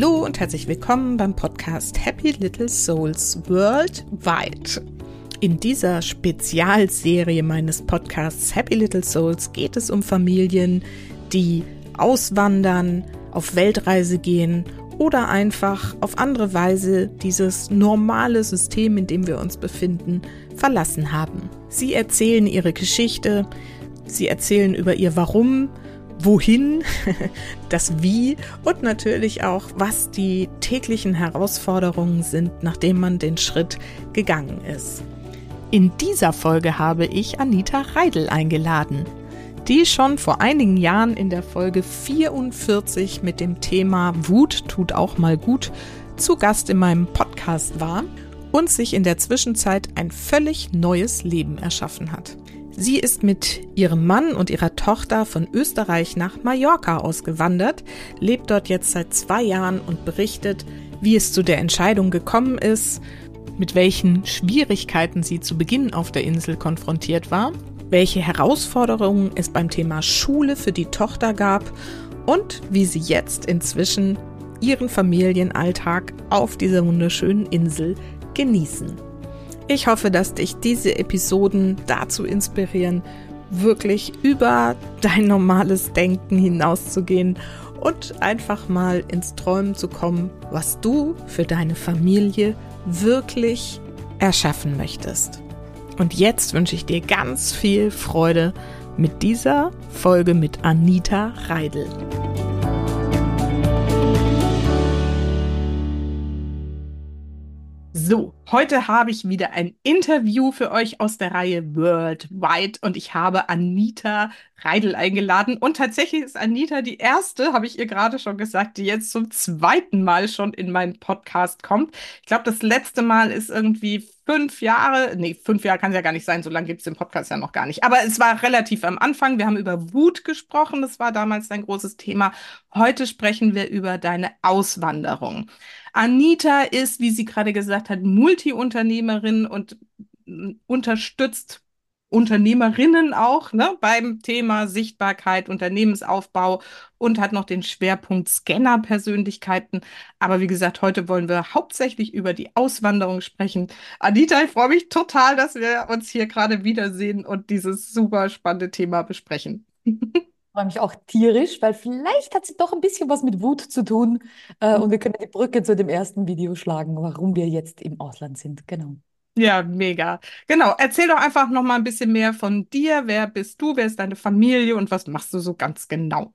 Hallo und herzlich willkommen beim Podcast Happy Little Souls Worldwide. In dieser Spezialserie meines Podcasts Happy Little Souls geht es um Familien, die auswandern, auf Weltreise gehen oder einfach auf andere Weise dieses normale System, in dem wir uns befinden, verlassen haben. Sie erzählen ihre Geschichte, sie erzählen über ihr Warum, wohin, das Wie und natürlich auch, was die täglichen Herausforderungen sind, nachdem man den Schritt gegangen ist. In dieser Folge habe ich Anita Reidel eingeladen, die schon vor einigen Jahren in der Folge 44 mit dem Thema Wut tut auch mal gut zu Gast in meinem Podcast war und sich in der Zwischenzeit ein völlig neues Leben erschaffen hat. Sie ist mit ihrem Mann und ihrer Tochter von Österreich nach Mallorca ausgewandert, lebt dort jetzt seit zwei Jahren und berichtet, wie es zu der Entscheidung gekommen ist, mit welchen Schwierigkeiten sie zu Beginn auf der Insel konfrontiert war, welche Herausforderungen es beim Thema Schule für die Tochter gab und wie sie jetzt inzwischen ihren Familienalltag auf dieser wunderschönen Insel genießen. Ich hoffe, dass dich diese Episoden dazu inspirieren, wirklich über dein normales Denken hinauszugehen und einfach mal ins Träumen zu kommen, was du für deine Familie wirklich erschaffen möchtest. Und jetzt wünsche ich dir ganz viel Freude mit dieser Folge mit Anita Reidel. So, heute habe ich wieder ein Interview für euch aus der Reihe Worldwide und ich habe Anita Reidel eingeladen. Und tatsächlich ist Anita die erste, habe ich ihr gerade schon gesagt, die jetzt zum zweiten Mal schon in meinen Podcast kommt. Ich glaube, das letzte Mal ist irgendwie fünf Jahre, nee, fünf Jahre kann es ja gar nicht sein, so lange gibt es den Podcast ja noch gar nicht. Aber es war relativ am Anfang. Wir haben über Wut gesprochen, das war damals ein großes Thema. Heute sprechen wir über deine Auswanderung. Anita ist, wie sie gerade gesagt hat, Multiunternehmerin und unterstützt Unternehmerinnen auch ne, beim Thema Sichtbarkeit, Unternehmensaufbau und hat noch den Schwerpunkt Scanner-Persönlichkeiten. Aber wie gesagt, heute wollen wir hauptsächlich über die Auswanderung sprechen. Anita, ich freue mich total, dass wir uns hier gerade wiedersehen und dieses super spannende Thema besprechen. freue mich auch tierisch, weil vielleicht hat sie doch ein bisschen was mit Wut zu tun. Äh, und wir können die Brücke zu dem ersten Video schlagen, warum wir jetzt im Ausland sind. Genau. Ja, mega. Genau. Erzähl doch einfach noch mal ein bisschen mehr von dir. Wer bist du? Wer ist deine Familie und was machst du so ganz genau?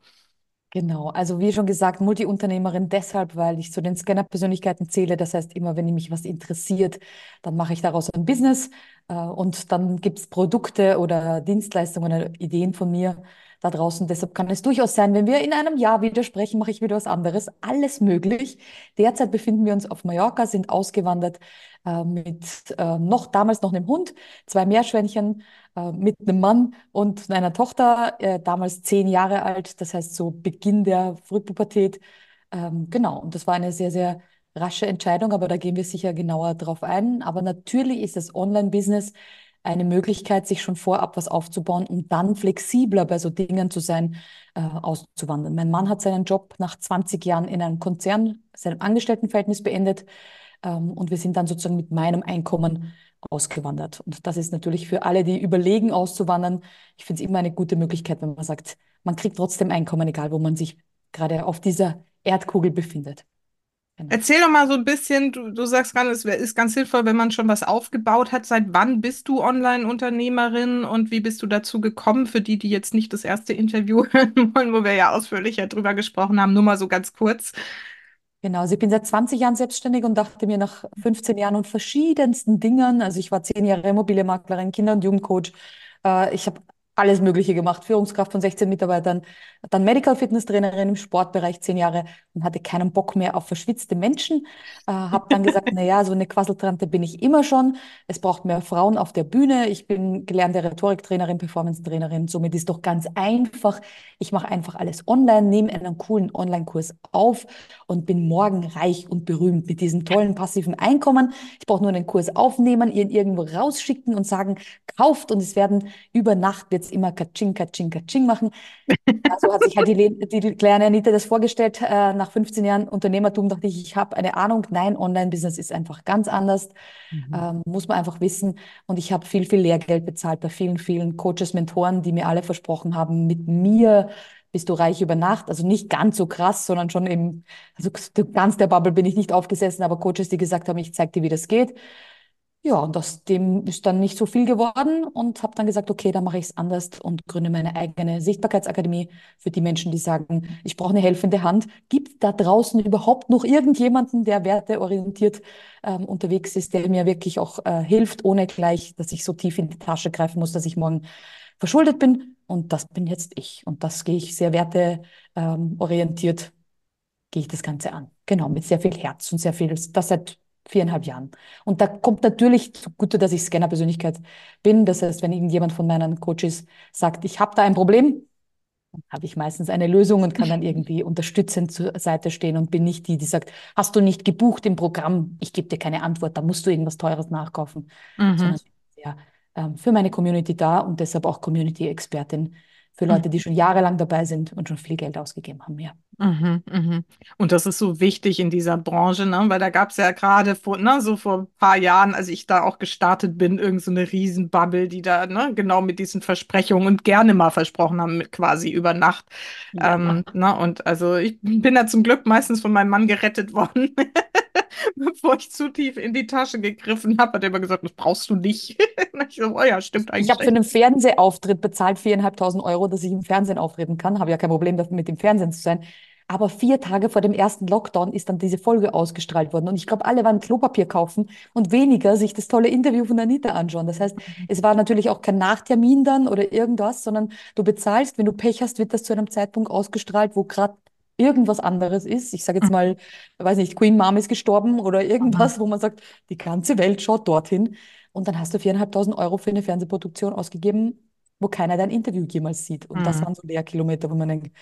Genau, also wie schon gesagt, Multiunternehmerin deshalb, weil ich zu den Scanner-Persönlichkeiten zähle. Das heißt, immer wenn mich was interessiert, dann mache ich daraus ein Business äh, und dann gibt es Produkte oder Dienstleistungen oder Ideen von mir, da draußen. Deshalb kann es durchaus sein, wenn wir in einem Jahr wieder sprechen, mache ich wieder was anderes. Alles möglich. Derzeit befinden wir uns auf Mallorca, sind ausgewandert äh, mit äh, noch damals noch einem Hund, zwei Meerschweinchen, äh, mit einem Mann und einer Tochter, äh, damals zehn Jahre alt. Das heißt so Beginn der Frühpubertät. Ähm, genau. Und das war eine sehr, sehr rasche Entscheidung, aber da gehen wir sicher genauer drauf ein. Aber natürlich ist das Online-Business eine Möglichkeit, sich schon vorab was aufzubauen und dann flexibler bei so Dingen zu sein, äh, auszuwandern. Mein Mann hat seinen Job nach 20 Jahren in einem Konzern, seinem Angestelltenverhältnis beendet ähm, und wir sind dann sozusagen mit meinem Einkommen ausgewandert. Und das ist natürlich für alle, die überlegen, auszuwandern, ich finde es immer eine gute Möglichkeit, wenn man sagt, man kriegt trotzdem Einkommen, egal wo man sich gerade auf dieser Erdkugel befindet. Genau. Erzähl doch mal so ein bisschen, du, du sagst gerade, es ist ganz hilfreich, wenn man schon was aufgebaut hat. Seit wann bist du Online-Unternehmerin und wie bist du dazu gekommen? Für die, die jetzt nicht das erste Interview hören wollen, wo wir ja ausführlicher drüber gesprochen haben, nur mal so ganz kurz. Genau, also ich bin seit 20 Jahren selbstständig und dachte mir nach 15 Jahren und verschiedensten Dingen, also ich war zehn Jahre Immobilienmaklerin, Kinder- und Jugendcoach, äh, ich habe alles Mögliche gemacht, Führungskraft von 16 Mitarbeitern, dann Medical Fitness Trainerin im Sportbereich zehn Jahre und hatte keinen Bock mehr auf verschwitzte Menschen. Äh, habe dann gesagt, na ja, so eine Quasseltrante bin ich immer schon. Es braucht mehr Frauen auf der Bühne. Ich bin gelernte Rhetoriktrainerin, Performance-Trainerin. Somit ist doch ganz einfach. Ich mache einfach alles online, nehme einen coolen Online-Kurs auf und bin morgen reich und berühmt mit diesem tollen passiven Einkommen. Ich brauche nur einen Kurs aufnehmen, ihn irgendwo rausschicken und sagen, kauft und es werden über Nacht wird jetzt immer Katsching, Katsching, Katsching machen. Also hat sich halt die, die kleine Anita das vorgestellt. Äh, nach 15 Jahren Unternehmertum dachte ich, ich habe eine Ahnung. Nein, Online-Business ist einfach ganz anders. Mhm. Ähm, muss man einfach wissen. Und ich habe viel, viel Lehrgeld bezahlt bei vielen, vielen Coaches, Mentoren, die mir alle versprochen haben, mit mir bist du reich über Nacht. Also nicht ganz so krass, sondern schon eben, also ganz der Bubble bin ich nicht aufgesessen, aber Coaches, die gesagt haben, ich zeig dir, wie das geht. Ja, und aus dem ist dann nicht so viel geworden und habe dann gesagt, okay, dann mache ich es anders und gründe meine eigene Sichtbarkeitsakademie für die Menschen, die sagen, ich brauche eine helfende Hand. Gibt da draußen überhaupt noch irgendjemanden, der werteorientiert ähm, unterwegs ist, der mir wirklich auch äh, hilft, ohne gleich, dass ich so tief in die Tasche greifen muss, dass ich morgen verschuldet bin? Und das bin jetzt ich. Und das gehe ich sehr werteorientiert, gehe ich das Ganze an. Genau, mit sehr viel Herz und sehr viel, das seit viereinhalb Jahren. Und da kommt natürlich zugute, dass ich Scanner-Persönlichkeit bin. Das heißt, wenn irgendjemand von meinen Coaches sagt, ich habe da ein Problem, dann habe ich meistens eine Lösung und kann dann irgendwie unterstützend zur Seite stehen und bin nicht die, die sagt, hast du nicht gebucht im Programm, ich gebe dir keine Antwort, da musst du irgendwas Teures nachkaufen. Mhm. Sondern ja, ähm, für meine Community da und deshalb auch Community-Expertin für Leute, die schon jahrelang dabei sind und schon viel Geld ausgegeben haben, ja. Mhm, mhm. Und das ist so wichtig in dieser Branche, ne? weil da gab es ja gerade vor, ne, so vor ein paar Jahren, als ich da auch gestartet bin, irgend so eine Riesenbubble, die da ne, genau mit diesen Versprechungen und gerne mal versprochen haben, mit quasi über Nacht. Ja. Ähm, ne? Und also ich bin da zum Glück meistens von meinem Mann gerettet worden. bevor ich zu tief in die Tasche gegriffen habe, hat er immer gesagt, das brauchst du nicht. ich so, oh ja, stimmt eigentlich. Ich habe für einen Fernsehauftritt bezahlt, viereinhalbtausend Euro, dass ich im Fernsehen auftreten kann. Habe ja kein Problem damit, mit dem Fernsehen zu sein. Aber vier Tage vor dem ersten Lockdown ist dann diese Folge ausgestrahlt worden. Und ich glaube, alle waren Klopapier kaufen und weniger sich das tolle Interview von Anita anschauen. Das heißt, mhm. es war natürlich auch kein Nachtermin dann oder irgendwas, sondern du bezahlst, wenn du Pech hast, wird das zu einem Zeitpunkt ausgestrahlt, wo gerade irgendwas anderes ist. Ich sage jetzt hm. mal, weiß nicht, Queen Mom ist gestorben oder irgendwas, wo man sagt, die ganze Welt schaut dorthin. Und dann hast du viereinhalbtausend Euro für eine Fernsehproduktion ausgegeben, wo keiner dein Interview jemals sieht. Und mhm. das waren so Leerkilometer, wo man denkt,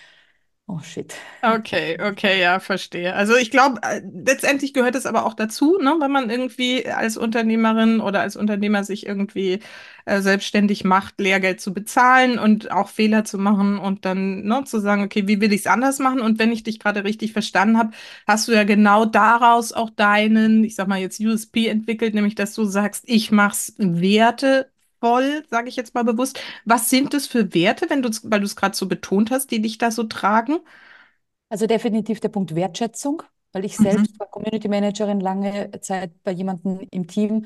Oh shit. Okay, okay, ja, verstehe. Also ich glaube, äh, letztendlich gehört es aber auch dazu, ne, wenn man irgendwie als Unternehmerin oder als Unternehmer sich irgendwie äh, selbstständig macht, Lehrgeld zu bezahlen und auch Fehler zu machen und dann ne, zu sagen, okay, wie will ich es anders machen? Und wenn ich dich gerade richtig verstanden habe, hast du ja genau daraus auch deinen, ich sag mal jetzt USP entwickelt, nämlich dass du sagst, ich mach's Werte voll, sage ich jetzt mal bewusst. Was sind das für Werte, wenn du, weil du es gerade so betont hast, die dich da so tragen? Also definitiv der Punkt Wertschätzung, weil ich mhm. selbst war Community Managerin lange Zeit bei jemandem im Team,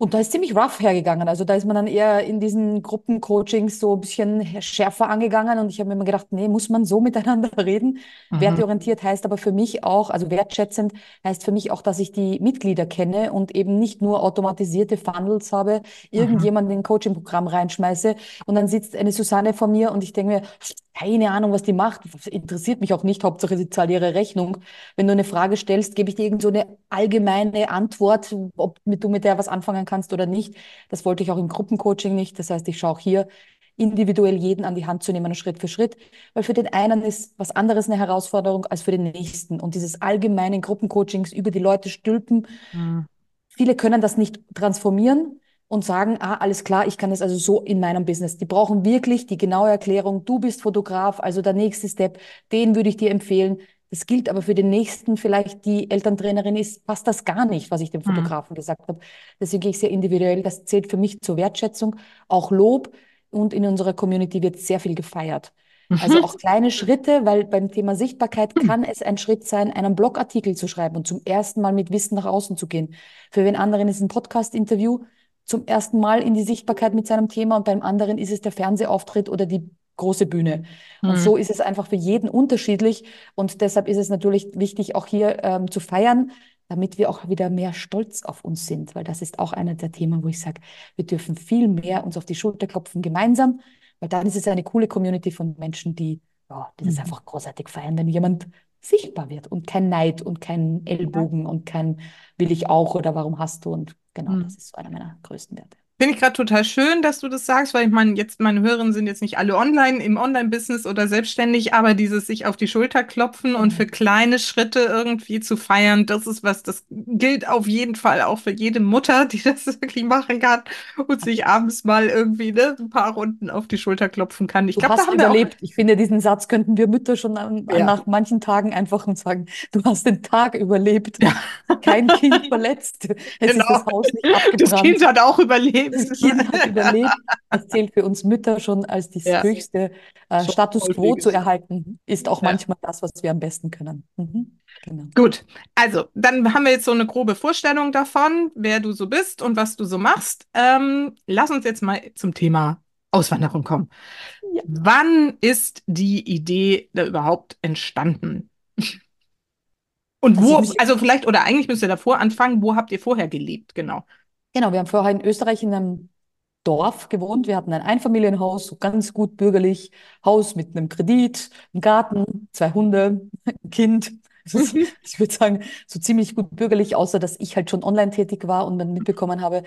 und da ist ziemlich rough hergegangen. Also da ist man dann eher in diesen Gruppencoachings so ein bisschen schärfer angegangen. Und ich habe mir immer gedacht, nee, muss man so miteinander reden? Mhm. Werteorientiert heißt aber für mich auch, also wertschätzend heißt für mich auch, dass ich die Mitglieder kenne und eben nicht nur automatisierte Funnels habe, irgendjemanden in ein Coaching-Programm reinschmeiße und dann sitzt eine Susanne vor mir und ich denke mir, keine Ahnung, was die macht. Interessiert mich auch nicht. Hauptsache, sie zahlt ihre Rechnung. Wenn du eine Frage stellst, gebe ich dir irgend so eine allgemeine Antwort, ob du mit der was anfangen kannst oder nicht. Das wollte ich auch im Gruppencoaching nicht. Das heißt, ich schaue auch hier individuell jeden an die Hand zu nehmen, Schritt für Schritt, weil für den einen ist was anderes eine Herausforderung als für den nächsten. Und dieses allgemeine Gruppencoachings über die Leute stülpen, mhm. viele können das nicht transformieren und sagen, ah, alles klar, ich kann das also so in meinem Business. Die brauchen wirklich die genaue Erklärung. Du bist Fotograf, also der nächste Step, den würde ich dir empfehlen. Das gilt aber für den nächsten, vielleicht die Elterntrainerin ist, passt das gar nicht, was ich dem hm. Fotografen mhm. gesagt habe. Deswegen gehe ich sehr individuell. Das zählt für mich zur Wertschätzung, auch Lob. Und in unserer Community wird sehr viel gefeiert. Also auch kleine Schritte, weil beim Thema Sichtbarkeit kann es ein Schritt sein, einen Blogartikel zu schreiben und zum ersten Mal mit Wissen nach außen zu gehen. Für den anderen ist ein Podcast-Interview zum ersten Mal in die Sichtbarkeit mit seinem Thema und beim anderen ist es der Fernsehauftritt oder die große Bühne. Und mhm. so ist es einfach für jeden unterschiedlich. Und deshalb ist es natürlich wichtig, auch hier ähm, zu feiern, damit wir auch wieder mehr stolz auf uns sind. Weil das ist auch einer der Themen, wo ich sage, wir dürfen viel mehr uns auf die Schulter klopfen gemeinsam, weil dann ist es eine coole Community von Menschen, die, ja, das mhm. einfach großartig feiern, wenn jemand sichtbar wird und kein Neid und kein Ellbogen und kein will ich auch oder warum hast du und Genau, mhm. das ist einer meiner größten Werte. Finde ich gerade total schön, dass du das sagst, weil ich meine, jetzt meine Hörerinnen sind jetzt nicht alle online im Online-Business oder selbstständig, aber dieses sich auf die Schulter klopfen und für Mhm. kleine Schritte irgendwie zu feiern, das ist was, das gilt auf jeden Fall auch für jede Mutter, die das wirklich machen kann und sich abends mal irgendwie ne, ein paar Runden auf die Schulter klopfen kann. Ich glaube, da hast haben wir auch, überlebt. Ich finde, diesen Satz könnten wir Mütter schon an, ja, nach manchen Tagen einfach sagen, du hast den Tag überlebt. ja, Kein Kind verletzt. Es ist genau. das Haus nicht Das Kind abgebrannt. hat auch überlebt. Das Kind hat überlebt. Das zählt für uns Mütter schon als das Ja, höchste. Äh, Status quo zu erhalten, ist auch Ja. manchmal das, was wir am besten können. Mhm. Genau. Gut, also dann haben wir jetzt so eine grobe Vorstellung davon, wer du so bist und was du so machst. Ähm, lass uns jetzt mal zum Thema Auswanderung kommen. Ja. Wann ist die Idee da überhaupt entstanden? Und ich wo, also vielleicht, oder eigentlich müsst ihr davor anfangen, wo habt ihr vorher gelebt? Genau. Genau, wir haben vorher in Österreich in einem Dorf gewohnt. Wir hatten ein Einfamilienhaus, so ganz gut bürgerlich, Haus mit einem Kredit, einem Garten, zwei Hunde, ein Kind. Ist, Mhm. ich würde sagen, so ziemlich gut bürgerlich, außer dass ich halt schon online tätig war und dann mitbekommen habe,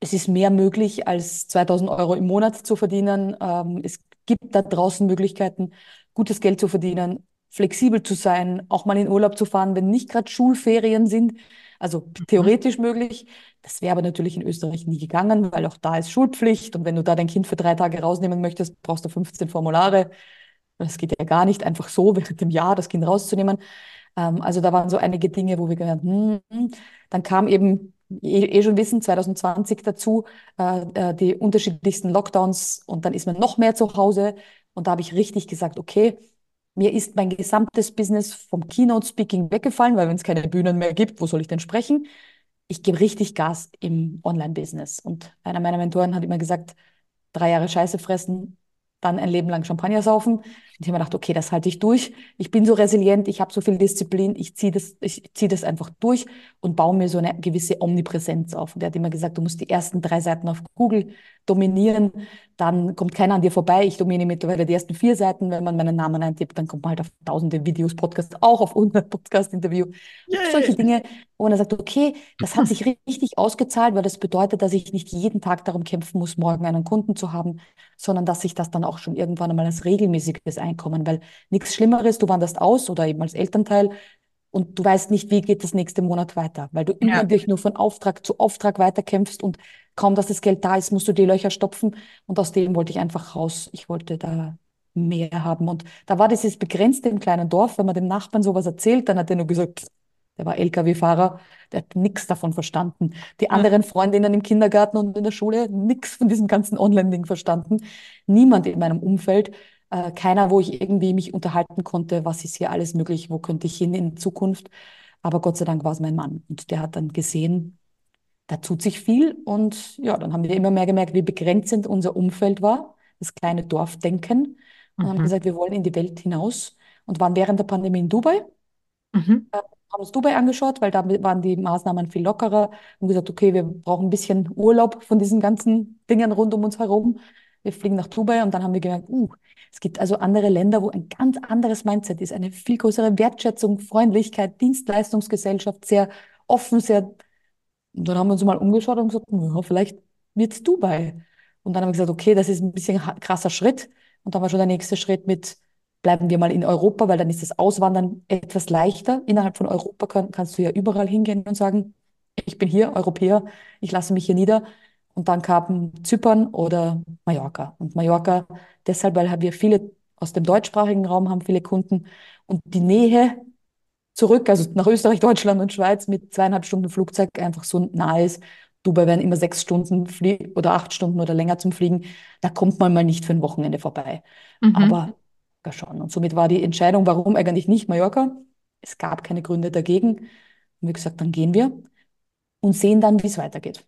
es ist mehr möglich, als 2000 Euro im Monat zu verdienen. Ähm, es gibt da draußen Möglichkeiten, gutes Geld zu verdienen, flexibel zu sein, auch mal in Urlaub zu fahren, wenn nicht gerade Schulferien sind. Also Mhm. theoretisch möglich. Das wäre aber natürlich in Österreich nie gegangen, weil auch da ist Schulpflicht. Und wenn du da dein Kind für drei Tage rausnehmen möchtest, brauchst du 15 Formulare. Das geht ja gar nicht, einfach so während dem Jahr das Kind rauszunehmen. Ähm, also da waren so einige Dinge, wo wir gedacht haben, hm, dann kam eben, eh, eh schon wissen, 2020 dazu, äh, äh, die unterschiedlichsten Lockdowns und dann ist man noch mehr zu Hause. Und da habe ich richtig gesagt, okay, mir ist mein gesamtes Business vom Keynote-Speaking weggefallen, weil wenn es keine Bühnen mehr gibt, wo soll ich denn sprechen? Ich gebe richtig Gas im Online-Business. Und einer meiner Mentoren hat immer gesagt, drei Jahre Scheiße fressen, dann ein Leben lang Champagner saufen. Und ich habe mir gedacht, okay, das halte ich durch. Ich bin so resilient, ich habe so viel Disziplin, ich ziehe das, ich ziehe das einfach durch und baue mir so eine gewisse Omnipräsenz auf. Und er hat immer gesagt, du musst die ersten drei Seiten auf Google dominieren, dann kommt keiner an dir vorbei. Ich dominiere mittlerweile die ersten vier Seiten. Wenn man meinen Namen eintippt, dann kommt man halt auf tausende Videos, Podcasts, auch auf unser Podcast-Interview. Solche. Dinge, wo man dann sagt, okay, das hat sich richtig ausgezahlt, weil das bedeutet, dass ich nicht jeden Tag darum kämpfen muss, morgen einen Kunden zu haben, sondern dass sich das dann auch schon irgendwann einmal als regelmäßiges Einkommen, weil nichts Schlimmeres, du wanderst aus oder eben als Elternteil und du weißt nicht, wie geht das nächste Monat weiter, weil du immer Ja. dich nur von Auftrag zu Auftrag weiterkämpfst und kaum, dass das Geld da ist, musst du die Löcher stopfen und aus dem wollte ich einfach raus. Ich wollte da mehr haben und da war dieses Begrenzte im kleinen Dorf, wenn man dem Nachbarn sowas erzählt, dann hat er nur gesagt, der war LKW-Fahrer, der hat nichts davon verstanden. Die anderen Freundinnen im Kindergarten und in der Schule, nichts von diesem ganzen Online-Ding verstanden. Niemand in meinem Umfeld, äh, keiner, wo ich irgendwie mich unterhalten konnte, was ist hier alles möglich, wo könnte ich hin in Zukunft. Aber Gott sei Dank war es mein Mann. Und der hat dann gesehen, da tut sich viel. Und ja, dann haben wir immer mehr gemerkt, wie begrenzend unser Umfeld war, das kleine Dorfdenken. Und haben Mhm. gesagt, wir wollen in die Welt hinaus und waren während der Pandemie in Dubai Mhm. äh, haben uns Dubai angeschaut, weil da waren die Maßnahmen viel lockerer. Haben gesagt, okay, wir brauchen ein bisschen Urlaub von diesen ganzen Dingen rund um uns herum. Wir fliegen nach Dubai und dann haben wir gemerkt, uh, es gibt also andere Länder, wo ein ganz anderes Mindset ist, eine viel größere Wertschätzung, Freundlichkeit, Dienstleistungsgesellschaft, sehr offen, sehr. Und dann haben wir uns mal umgeschaut und gesagt, ja, vielleicht wird's Dubai. Und dann haben wir gesagt, okay, das ist ein bisschen krasser Schritt. Und dann war schon der nächste Schritt mit, bleiben wir mal in Europa, weil dann ist das Auswandern etwas leichter. Innerhalb von Europa kann, kannst du ja überall hingehen und sagen, ich bin hier Europäer, ich lasse mich hier nieder. Und dann kamen Zypern oder Mallorca. Und Mallorca deshalb, weil wir viele aus dem deutschsprachigen Raum haben, viele Kunden. Und die Nähe zurück, also nach Österreich, Deutschland und Schweiz mit zweieinhalb Stunden Flugzeug einfach so nahe ist. Dubai werden immer sechs Stunden flie oder acht Stunden oder länger zum Fliegen. Da kommt man mal nicht für ein Wochenende vorbei. Mhm. Aber ja schon. Und somit war die Entscheidung, warum eigentlich nicht Mallorca? Es gab keine Gründe dagegen. Und wir gesagt, dann gehen wir und sehen dann, wie es weitergeht.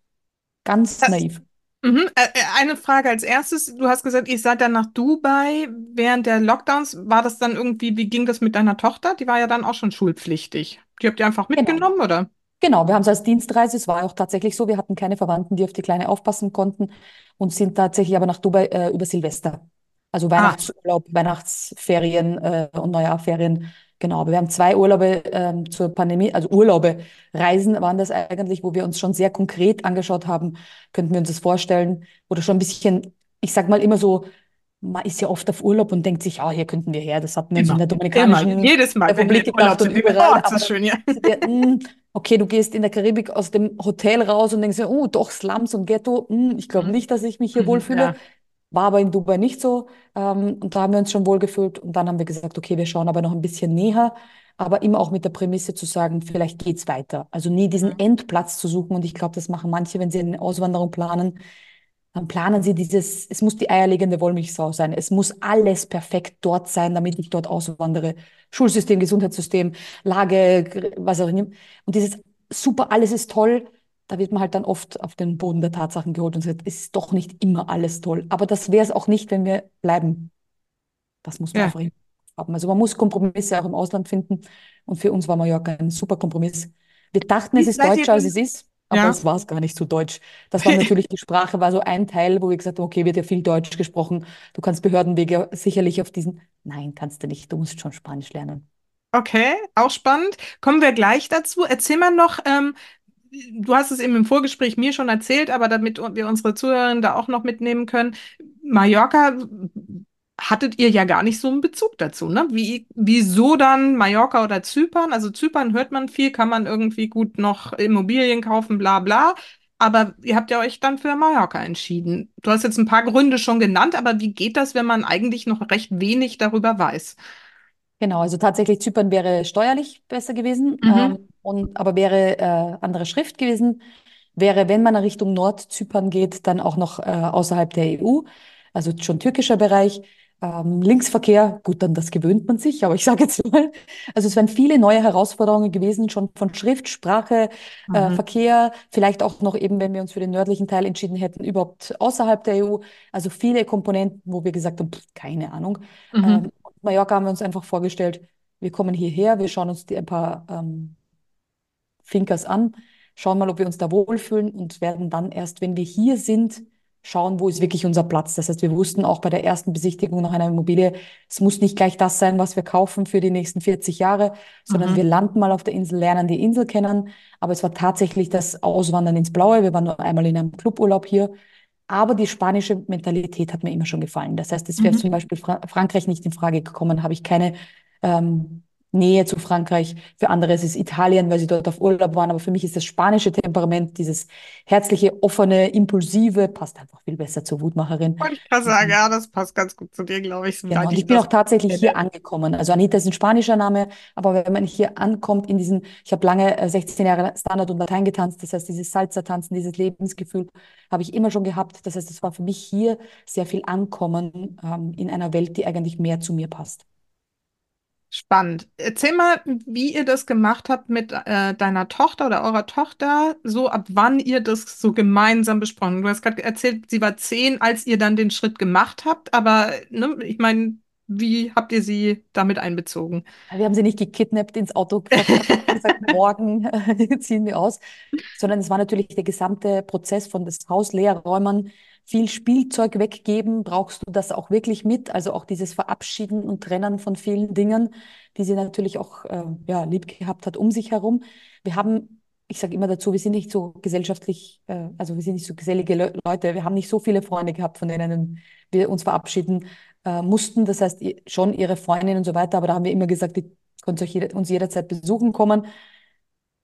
Ganz Das, naiv. mhm. Äh, äh, Eine Frage als erstes. Du hast gesagt, ihr seid dann nach Dubai während der Lockdowns. War das dann irgendwie, wie ging das mit deiner Tochter? Die war ja dann auch schon schulpflichtig. Die habt ihr einfach Genau. mitgenommen, oder? Genau, wir haben es als Dienstreise, es war auch tatsächlich so, wir hatten keine Verwandten, die auf die Kleine aufpassen konnten und sind tatsächlich aber nach Dubai äh, über Silvester. Also Ah, Weihnachtsurlaub, Weihnachtsferien äh, und Neujahrferien Genau, aber wir haben zwei Urlaube ähm, zur Pandemie, also Urlaube, Reisen waren das eigentlich, wo wir uns schon sehr konkret angeschaut haben, könnten wir uns das vorstellen, oder schon ein bisschen, ich sag mal immer so, man ist ja oft auf Urlaub und denkt sich, ja, hier könnten wir her. Das hatten wir in der Dominikanischen Immer. Jedes Mal, Republik gemacht und überall. Oh, das ist schön, ja. der, mh, okay, du gehst in der Karibik aus dem Hotel raus und denkst dir, oh, doch Slums und Ghetto. Mh, ich glaube Mhm. nicht, dass ich mich hier Mhm, wohlfühle. ja. War aber in Dubai nicht so. Ähm, und da haben wir uns schon wohlgefühlt. Und dann haben wir gesagt, okay, wir schauen aber noch ein bisschen näher. Aber immer auch mit der Prämisse zu sagen, vielleicht geht's weiter. Also nie diesen Mhm. Endplatz zu suchen. Und ich glaube, das machen manche, wenn sie eine Auswanderung planen. Dann planen sie dieses, es muss die eierlegende Wollmilchsau sein. Es muss alles perfekt dort sein, damit ich dort auswandere. Schulsystem, Gesundheitssystem, Lage, was auch immer. Und dieses super, alles ist toll, da wird man halt dann oft auf den Boden der Tatsachen geholt und sagt, es ist doch nicht immer alles toll. Aber das wäre es auch nicht, wenn wir bleiben. Das muss man Ja. einfach haben. Also man muss Kompromisse auch im Ausland finden. Und für uns war Mallorca ein super Kompromiss. Wir dachten, es ist seid ihr deutscher, als es ist. Aber Ja. es war es gar nicht so deutsch. Das war natürlich, die Sprache war so ein Teil, wo wir gesagt haben, okay, wird ja viel Deutsch gesprochen. Du kannst Behördenwege sicherlich auf diesen. Nein, kannst du nicht. Du musst schon Spanisch lernen. Okay, auch spannend. Kommen wir gleich dazu. Erzähl mal noch, ähm, du hast es eben im Vorgespräch mir schon erzählt, aber damit wir unsere Zuhörerinnen da auch noch mitnehmen können. Mallorca hattet ihr ja gar nicht so einen Bezug dazu, ne? Wie, wieso dann Mallorca oder Zypern? Also Zypern hört man viel, kann man irgendwie gut noch Immobilien kaufen, bla bla. Aber ihr habt ja euch dann für Mallorca entschieden. Du hast jetzt ein paar Gründe schon genannt, aber wie geht das, wenn man eigentlich noch recht wenig darüber weiß? Genau, also tatsächlich Zypern wäre steuerlich besser gewesen, Mhm. ähm, und, aber wäre äh, andere Schrift gewesen. Wäre, wenn man Richtung Nordzypern geht, dann auch noch äh, außerhalb der EU, also schon türkischer Bereich. Ähm, Linksverkehr, gut, dann das gewöhnt man sich, aber ich sage jetzt mal, also es wären viele neue Herausforderungen gewesen, schon von Schrift, Sprache, äh, Mhm. Verkehr, vielleicht auch noch eben, wenn wir uns für den nördlichen Teil entschieden hätten, überhaupt außerhalb der EU. Also viele Komponenten, wo wir gesagt haben, pff, keine Ahnung. Mhm. Ähm, Mallorca haben wir uns einfach vorgestellt, wir kommen hierher, wir schauen uns die ein paar ähm, Finkers an, schauen mal, ob wir uns da wohlfühlen und werden dann erst, wenn wir hier sind, schauen, wo ist wirklich unser Platz. Das heißt, wir wussten auch bei der ersten Besichtigung nach einer Immobilie, es muss nicht gleich das sein, was wir kaufen für die nächsten 40 Jahre, sondern Mhm. wir landen mal auf der Insel, lernen die Insel kennen. Aber es war tatsächlich das Auswandern ins Blaue. Wir waren nur einmal in einem Cluburlaub hier. Aber die spanische Mentalität hat mir immer schon gefallen. Das heißt, es wäre Mhm. zum Beispiel Fra Frankreich nicht in Frage gekommen, habe ich keine ähm, Nähe zu Frankreich. Für andere ist es Italien, weil sie dort auf Urlaub waren. Aber für mich ist das spanische Temperament, dieses herzliche, offene, impulsive, passt einfach viel besser zur Wutmacherin. Wollte ich gerade sagen, ja, das passt ganz gut zu dir, glaube ich, Genau, und ich bin auch tatsächlich hier angekommen. Also Anita ist ein spanischer Name, aber wenn man hier ankommt in diesen, ich habe lange äh, 16 Jahre Standard und Latein getanzt, das heißt dieses Salsa-Tanzen, dieses Lebensgefühl habe ich immer schon gehabt. Das heißt, es war für mich hier sehr viel Ankommen ähm, in einer Welt, die eigentlich mehr zu mir passt. Spannend. Erzähl mal, wie ihr das gemacht habt mit äh, deiner Tochter oder eurer Tochter, so ab wann ihr das so gemeinsam besprochen. Du hast gerade erzählt, sie war zehn, als ihr dann den Schritt gemacht habt, aber ne, ich meine, wie habt ihr sie damit einbezogen? Wir haben sie nicht gekidnappt, ins Auto und gesagt, morgen ziehen wir aus, sondern es war natürlich der gesamte Prozess von das Haus leer räumen, viel Spielzeug weggeben. Brauchst du das auch wirklich mit? Also auch dieses Verabschieden und Trennen von vielen Dingen, die sie natürlich auch äh, ja, lieb gehabt hat um sich herum. Wir haben, ich sage immer dazu, wir sind nicht so gesellschaftlich, äh, also wir sind nicht so gesellige Le Leute. Wir haben nicht so viele Freunde gehabt, von denen wir uns verabschieden äh, mussten. Das heißt, schon ihre Freundin und so weiter. Aber da haben wir immer gesagt, ihr könnt uns jederzeit besuchen kommen.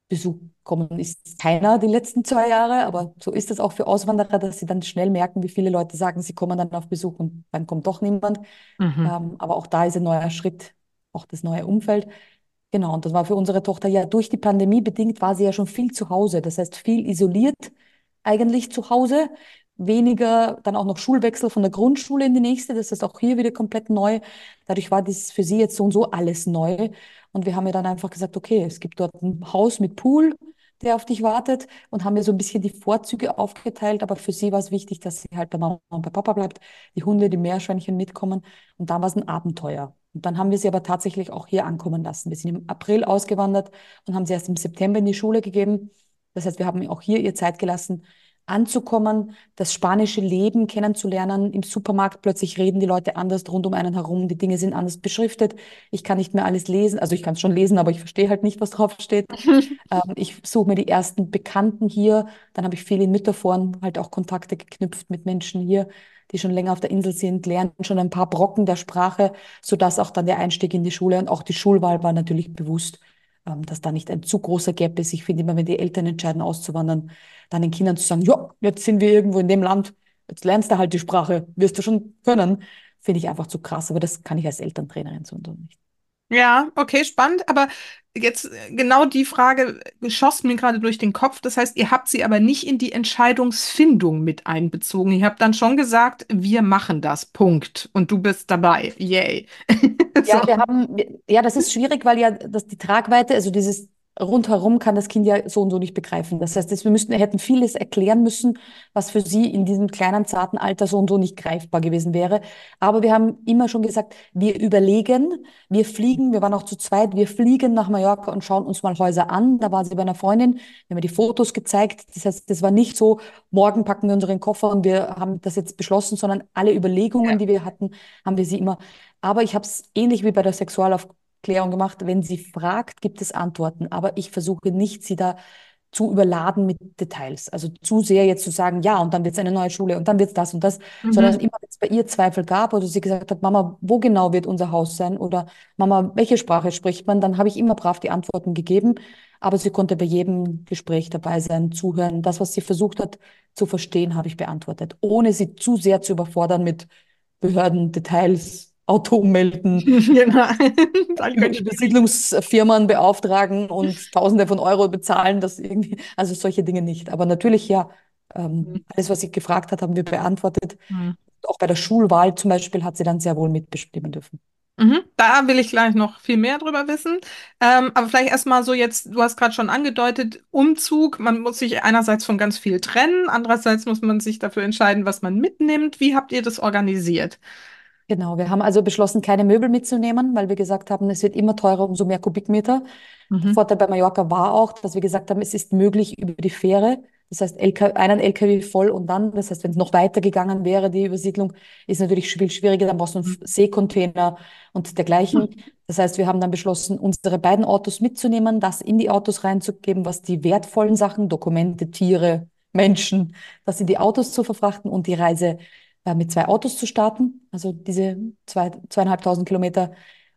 Besuch kommen ist keiner die letzten zwei Jahre, aber so ist es auch für Auswanderer, dass sie dann schnell merken, wie viele Leute sagen, sie kommen dann auf Besuch und dann kommt doch niemand. Mhm. Ähm, aber auch da ist ein neuer Schritt, auch das neue Umfeld. Genau, und das war für unsere Tochter ja durch die Pandemie bedingt, war sie ja schon viel zu Hause. Das heißt, viel isoliert eigentlich zu Hause, weniger dann auch noch Schulwechsel von der Grundschule in die nächste. Das ist auch hier wieder komplett neu. Dadurch war das für sie jetzt so und so alles neu. Und wir haben ja dann einfach gesagt, okay, es gibt dort ein Haus mit Pool, der auf dich wartet und haben mir so ein bisschen die Vorzüge aufgeteilt. Aber für sie war es wichtig, dass sie halt bei Mama und bei Papa bleibt, die Hunde, die Meerschweinchen mitkommen. Und dann war es ein Abenteuer. Und dann haben wir sie aber tatsächlich auch hier ankommen lassen. Wir sind im April ausgewandert und haben sie erst im September in die Schule gegeben. Das heißt, wir haben auch hier ihr Zeit gelassen. Anzukommen, das spanische Leben kennenzulernen. Im Supermarkt plötzlich reden die Leute anders rund um einen herum, die Dinge sind anders beschriftet. Ich kann nicht mehr alles lesen, also ich kann es schon lesen, aber ich verstehe halt nicht, was drauf steht. ähm, ich suche mir die ersten Bekannten hier. Dann habe ich viel in Mütterforen halt auch Kontakte geknüpft mit Menschen hier, die schon länger auf der Insel sind, lernen schon ein paar Brocken der Sprache, sodass auch dann der Einstieg in die Schule und auch die Schulwahl war natürlich bewusst dass da nicht ein zu großer Gap ist. Ich finde immer, wenn die Eltern entscheiden, auszuwandern, dann den Kindern zu sagen, ja, jetzt sind wir irgendwo in dem Land, jetzt lernst du halt die Sprache, wirst du schon können, finde ich einfach zu krass. Aber das kann ich als Elterntrainerin so und so nicht. Ja, okay, spannend. Aber jetzt äh, genau die Frage schoss mir gerade durch den Kopf. Das heißt, ihr habt sie aber nicht in die Entscheidungsfindung mit einbezogen. Ihr habt dann schon gesagt, wir machen das. Punkt. Und du bist dabei. Yay. Ja, so. wir haben, ja, das ist schwierig, weil ja das, die Tragweite, also dieses rundherum kann das Kind ja so und so nicht begreifen. Das heißt, wir müssten, hätten vieles erklären müssen, was für sie in diesem kleinen, zarten Alter so und so nicht greifbar gewesen wäre. Aber wir haben immer schon gesagt, wir überlegen, wir fliegen, wir waren auch zu zweit, wir fliegen nach Mallorca und schauen uns mal Häuser an. Da war sie bei einer Freundin, wir haben mir die Fotos gezeigt. Das heißt, das war nicht so, morgen packen wir unseren Koffer und wir haben das jetzt beschlossen, sondern alle Überlegungen, ja. die wir hatten, haben wir sie immer. Aber ich habe es ähnlich wie bei der Sexualauf Klärung gemacht. Wenn sie fragt, gibt es Antworten. Aber ich versuche nicht, sie da zu überladen mit Details. Also zu sehr jetzt zu sagen, ja, und dann wird es eine neue Schule und dann wird es das und das, mhm. sondern immer, wenn es bei ihr Zweifel gab oder sie gesagt hat, Mama, wo genau wird unser Haus sein oder Mama, welche Sprache spricht man, dann habe ich immer brav die Antworten gegeben. Aber sie konnte bei jedem Gespräch dabei sein, zuhören. Das, was sie versucht hat zu verstehen, habe ich beantwortet, ohne sie zu sehr zu überfordern mit Behörden, Details, Auto ummelden, genau. Besiedlungsfirmen beauftragen und Tausende von Euro bezahlen, das irgendwie, also solche Dinge nicht. Aber natürlich ja, ähm, mhm. alles, was sie gefragt hat, haben wir beantwortet. Mhm. Auch bei der Schulwahl zum Beispiel hat sie dann sehr wohl mitbestimmen dürfen. Mhm. Da will ich gleich noch viel mehr drüber wissen. Ähm, aber vielleicht erstmal so jetzt, du hast gerade schon angedeutet, Umzug. Man muss sich einerseits von ganz viel trennen, andererseits muss man sich dafür entscheiden, was man mitnimmt. Wie habt ihr das organisiert? Genau, wir haben also beschlossen, keine Möbel mitzunehmen, weil wir gesagt haben, es wird immer teurer, umso mehr Kubikmeter. Mhm. Der Vorteil bei Mallorca war auch, dass wir gesagt haben, es ist möglich über die Fähre. Das heißt, LK, einen LKW voll und dann, das heißt, wenn es noch weiter gegangen wäre, die Übersiedlung, ist natürlich viel schwieriger, dann brauchst du einen mhm. Seekontainer und dergleichen. Mhm. Das heißt, wir haben dann beschlossen, unsere beiden Autos mitzunehmen, das in die Autos reinzugeben, was die wertvollen Sachen, Dokumente, Tiere, Menschen, das in die Autos zu verfrachten und die Reise äh, mit zwei Autos zu starten, also diese zwei, zweieinhalbtausend Kilometer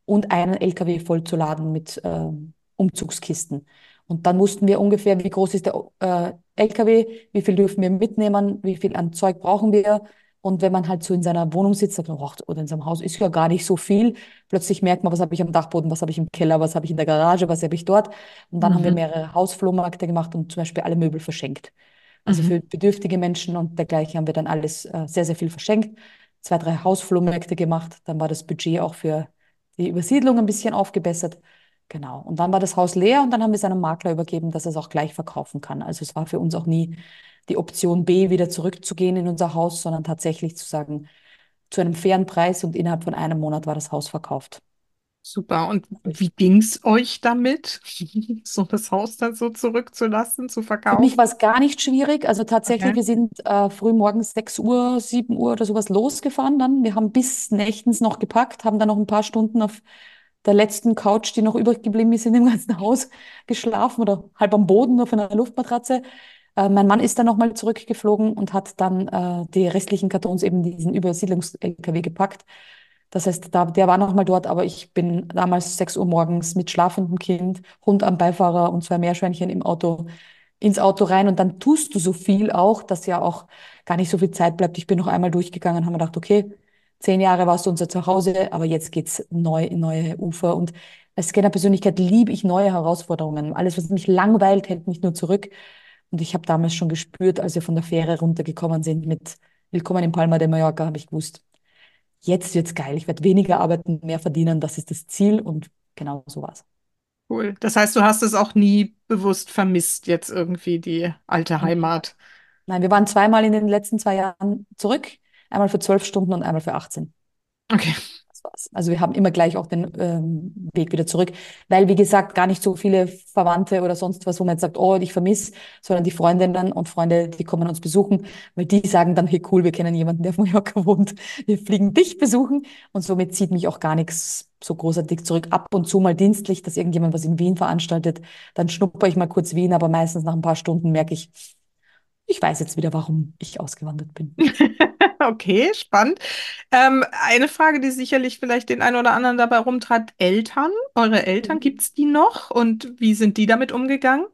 und einen LKW vollzuladen mit äh, Umzugskisten. Und dann wussten wir ungefähr, wie groß ist der äh, LKW, wie viel dürfen wir mitnehmen, wie viel an Zeug brauchen wir. Und wenn man halt so in seiner Wohnung sitzt, sagt man, oh, oder in seinem Haus ist ja gar nicht so viel. Plötzlich merkt man, was habe ich am Dachboden, was habe ich im Keller, was habe ich in der Garage, was habe ich dort. Und dann mhm. haben wir mehrere Hausflohmärkte gemacht und zum Beispiel alle Möbel verschenkt. Also mhm. für bedürftige Menschen und dergleichen haben wir dann alles äh, sehr, sehr viel verschenkt. Zwei, drei Hausflohmärkte gemacht. Dann war das Budget auch für die Übersiedlung ein bisschen aufgebessert. Genau. Und dann war das Haus leer und dann haben wir es einem Makler übergeben, dass er es auch gleich verkaufen kann. Also es war für uns auch nie die Option B, wieder zurückzugehen in unser Haus, sondern tatsächlich zu sagen, zu einem fairen Preis und innerhalb von einem Monat war das Haus verkauft. Super. Und wie ging es euch damit, so das Haus dann so zurückzulassen, zu verkaufen? Für mich war es gar nicht schwierig. Also tatsächlich, okay. wir sind äh, früh morgens 6 Uhr, 7 Uhr oder sowas losgefahren dann. Wir haben bis nächtens noch gepackt, haben dann noch ein paar Stunden auf der letzten Couch, die noch übrig geblieben ist in dem ganzen Haus, geschlafen oder halb am Boden auf einer Luftmatratze. Äh, mein Mann ist dann nochmal zurückgeflogen und hat dann äh, die restlichen Kartons eben diesen Übersiedlungs-LKW gepackt. Das heißt, da, der war noch mal dort, aber ich bin damals 6 Uhr morgens mit schlafendem Kind, Hund am Beifahrer und zwei Meerschweinchen im Auto ins Auto rein und dann tust du so viel auch, dass ja auch gar nicht so viel Zeit bleibt. Ich bin noch einmal durchgegangen und habe mir gedacht, okay, zehn Jahre warst du unser Zuhause, aber jetzt geht's neu in neue Ufer und als Scanner-Persönlichkeit liebe ich neue Herausforderungen. Alles, was mich langweilt, hält mich nur zurück. Und ich habe damals schon gespürt, als wir von der Fähre runtergekommen sind mit Willkommen in Palma de Mallorca, habe ich gewusst, jetzt wird's geil, ich werde weniger arbeiten, mehr verdienen, das ist das Ziel und genau so war's. Cool. Das heißt, du hast es auch nie bewusst vermisst, jetzt irgendwie die alte Heimat. Nein, wir waren zweimal in den letzten zwei Jahren zurück. Einmal für zwölf Stunden und einmal für 18. Okay. Das. Also wir haben immer gleich auch den ähm, Weg wieder zurück, weil wie gesagt gar nicht so viele Verwandte oder sonst was, wo man jetzt sagt, oh, ich vermisse, sondern die Freundinnen und Freunde, die kommen uns besuchen, weil die sagen dann, hey cool, wir kennen jemanden, der auf Mallorca wohnt, wir fliegen dich besuchen und somit zieht mich auch gar nichts so großartig zurück. Ab und zu mal dienstlich, dass irgendjemand was in Wien veranstaltet, dann schnupper ich mal kurz Wien, aber meistens nach ein paar Stunden merke ich, ich weiß jetzt wieder, warum ich ausgewandert bin. Okay, spannend. Ähm, eine Frage, die sicherlich vielleicht den einen oder anderen dabei rumtreibt. Eltern, eure Eltern, Mhm. gibt es die noch? Und wie sind die damit umgegangen?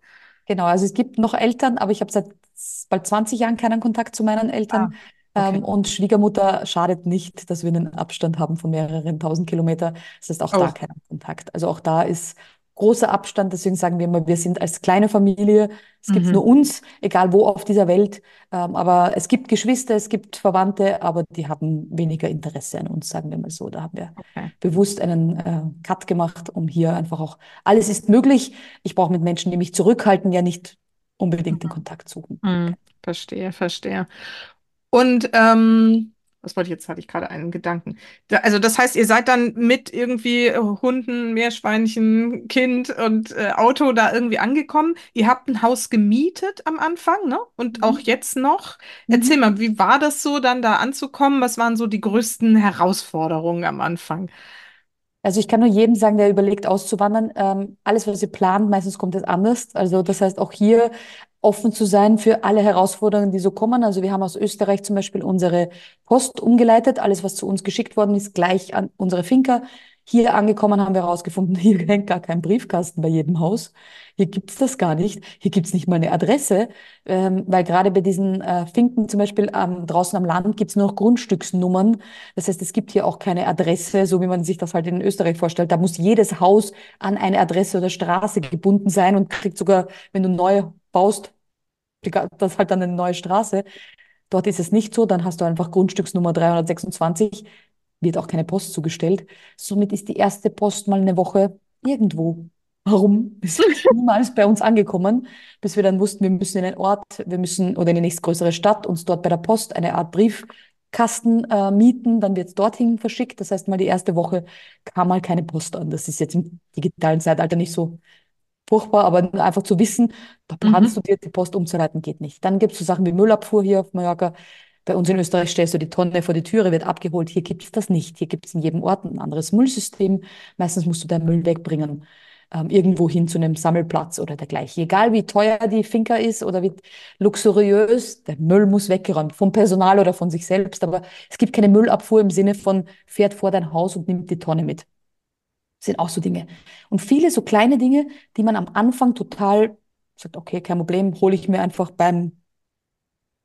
Genau, also es gibt noch Eltern, aber ich habe seit bald 20 Jahren keinen Kontakt zu meinen Ah, Eltern. okay. Ähm, und Schwiegermutter schadet nicht, dass wir einen Abstand haben von mehreren tausend Kilometer. Das heißt, auch da Oh. keinen Kontakt. Also auch da ist großer Abstand. Deswegen sagen wir immer, wir sind als kleine Familie. Es gibt nur Mhm. uns, egal wo auf dieser Welt. Ähm, aber es gibt Geschwister, es gibt Verwandte, aber die haben weniger Interesse an uns, sagen wir mal so. Da haben wir Okay. bewusst einen äh, Cut gemacht, um hier einfach auch, alles ist möglich. Ich brauche mit Menschen, die mich zurückhalten, ja nicht unbedingt den Kontakt suchen. Mhm. Verstehe, verstehe. Und ähm, was wollte ich jetzt? Hatte ich gerade einen Gedanken. Da, also das heißt, ihr seid dann mit irgendwie äh, Hunden, Meerschweinchen, Kind und äh, Auto da irgendwie angekommen. Ihr habt ein Haus gemietet am Anfang, ne? Und auch Mhm. jetzt noch. Erzähl Mhm. mal, wie war das so, dann da anzukommen? Was waren so die größten Herausforderungen am Anfang? Also ich kann nur jedem sagen, der überlegt auszuwandern, ähm, alles, was ihr plant, meistens kommt es anders. Also das heißt auch hier offen zu sein für alle Herausforderungen, die so kommen. Also wir haben aus Österreich zum Beispiel unsere Post umgeleitet. Alles, was zu uns geschickt worden ist, gleich an unsere Finca. Hier angekommen haben wir herausgefunden, hier hängt gar kein Briefkasten bei jedem Haus. Hier gibt's das gar nicht. Hier gibt's nicht mal eine Adresse, ähm, weil gerade bei diesen äh, Finken zum Beispiel ähm, draußen am Land gibt's nur noch Grundstücksnummern. Das heißt, es gibt hier auch keine Adresse, so wie man sich das halt in Österreich vorstellt. Da muss jedes Haus an eine Adresse oder Straße gebunden sein und kriegt sogar, wenn du neu baust, das halt dann eine neue Straße. Dort ist es nicht so, dann hast du einfach Grundstücksnummer 326, wird auch keine Post zugestellt. Somit ist die erste Post mal eine Woche irgendwo. Warum? Ist niemals bei uns angekommen, bis wir dann wussten, wir müssen in einen Ort, wir müssen oder in die nächstgrößere Stadt uns dort bei der Post eine Art Briefkasten äh, mieten, dann wird es dorthin verschickt. Das heißt, mal die erste Woche kam mal keine Post an. Das ist jetzt im digitalen Zeitalter nicht so furchtbar, aber einfach zu wissen, da planst Mhm. du dir die Post umzuleiten, geht nicht. Dann gibt es so Sachen wie Müllabfuhr hier auf Mallorca. Bei uns in Österreich stellst du die Tonne vor die Türe, wird abgeholt. Hier gibt es das nicht. Hier gibt es in jedem Ort ein anderes Müllsystem. Meistens musst du deinen Müll wegbringen, ähm, irgendwo hin zu einem Sammelplatz oder dergleichen. Egal wie teuer die Finca ist oder wie luxuriös, der Müll muss weggeräumt, vom Personal oder von sich selbst. Aber es gibt keine Müllabfuhr im Sinne von, fährt vor dein Haus und nimmt die Tonne mit sind auch so Dinge. Und viele so kleine Dinge, die man am Anfang total sagt, okay, kein Problem, hole ich mir einfach beim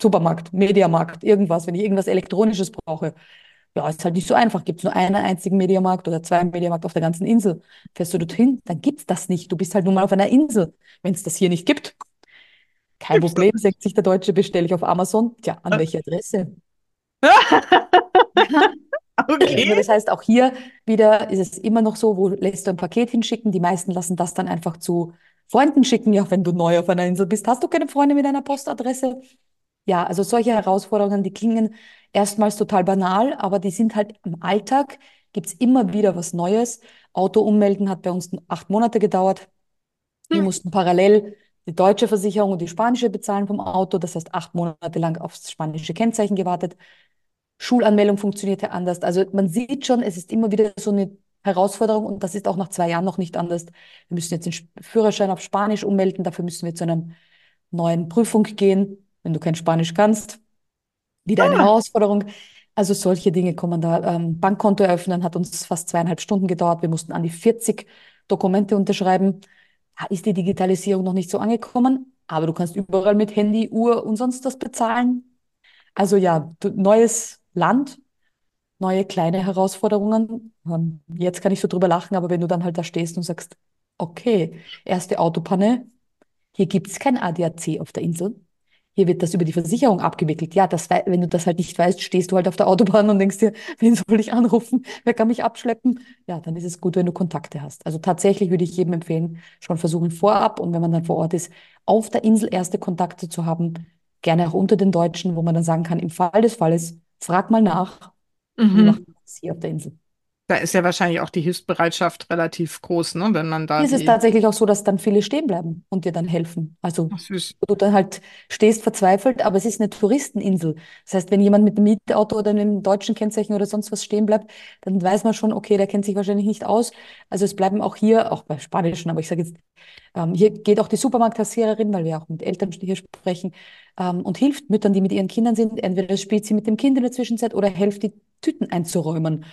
Supermarkt, Mediamarkt, irgendwas, wenn ich irgendwas Elektronisches brauche. Ja, ist halt nicht so einfach. Gibt es nur einen einzigen Mediamarkt oder zwei Mediamarkt auf der ganzen Insel? Fährst du dorthin, dann gibt's das nicht. Du bist halt nun mal auf einer Insel. Wenn es das hier nicht gibt, kein Gibt's Problem, sagt sich der Deutsche, bestelle ich auf Amazon. Tja, an das? welche Adresse? Nur Okay. Das heißt, auch hier wieder ist es immer noch so, wo lässt du ein Paket hinschicken? Die meisten lassen das dann einfach zu Freunden schicken. Ja, wenn du neu auf einer Insel bist, hast du keine Freunde mit einer Postadresse? Ja, also solche Herausforderungen, die klingen erstmals total banal, aber die sind halt im Alltag, gibt's immer wieder was Neues. Auto ummelden hat bei uns acht Monate gedauert. Wir Hm. mussten parallel die deutsche Versicherung und die spanische bezahlen vom Auto. Das heißt, acht Monate lang aufs spanische Kennzeichen gewartet. Schulanmeldung funktionierte anders. Also man sieht schon, es ist immer wieder so eine Herausforderung und das ist auch nach zwei Jahren noch nicht anders. Wir müssen jetzt den Führerschein auf Spanisch ummelden. Dafür müssen wir zu einer neuen Prüfung gehen. Wenn du kein Spanisch kannst, wieder eine Ah, Herausforderung. Also solche Dinge kommen da. Ähm, Bankkonto eröffnen hat uns fast zweieinhalb Stunden gedauert. Wir mussten an die 40 Dokumente unterschreiben. Da ist die Digitalisierung noch nicht so angekommen, aber du kannst überall mit Handy, Uhr und sonst was bezahlen. Also ja, du, neues Land, neue kleine Herausforderungen. Jetzt kann ich so drüber lachen, aber wenn du dann halt da stehst und sagst, okay, erste Autopanne, hier gibt es kein ADAC auf der Insel. Hier wird das über die Versicherung abgewickelt. Ja, das, wenn du das halt nicht weißt, stehst du halt auf der Autobahn und denkst dir, wen soll ich anrufen? Wer kann mich abschleppen? Ja, dann ist es gut, wenn du Kontakte hast. Also tatsächlich würde ich jedem empfehlen, schon versuchen vorab und wenn man dann vor Ort ist, auf der Insel erste Kontakte zu haben, gerne auch unter den Deutschen, wo man dann sagen kann, im Fall des Falles, frag mal nach, wie mhm. macht man das hier auf der Insel? Da ist ja wahrscheinlich auch die Hilfsbereitschaft relativ groß, ne? Wenn man da Hier ist es tatsächlich auch so, dass dann viele stehen bleiben und dir dann helfen. Also Ach, wo du dann halt stehst verzweifelt, aber es ist eine Touristeninsel. Das heißt, wenn jemand mit einem Mietauto oder einem deutschen Kennzeichen oder sonst was stehen bleibt, dann weiß man schon, okay, der kennt sich wahrscheinlich nicht aus. Also es bleiben auch hier, auch bei Spanischen, aber ich sage jetzt, ähm, hier geht auch die Supermarktkassiererin, weil wir auch mit Eltern hier sprechen, ähm, und hilft Müttern, die mit ihren Kindern sind. Entweder spielt sie mit dem Kind in der Zwischenzeit oder hilft die Tüten einzuräumen.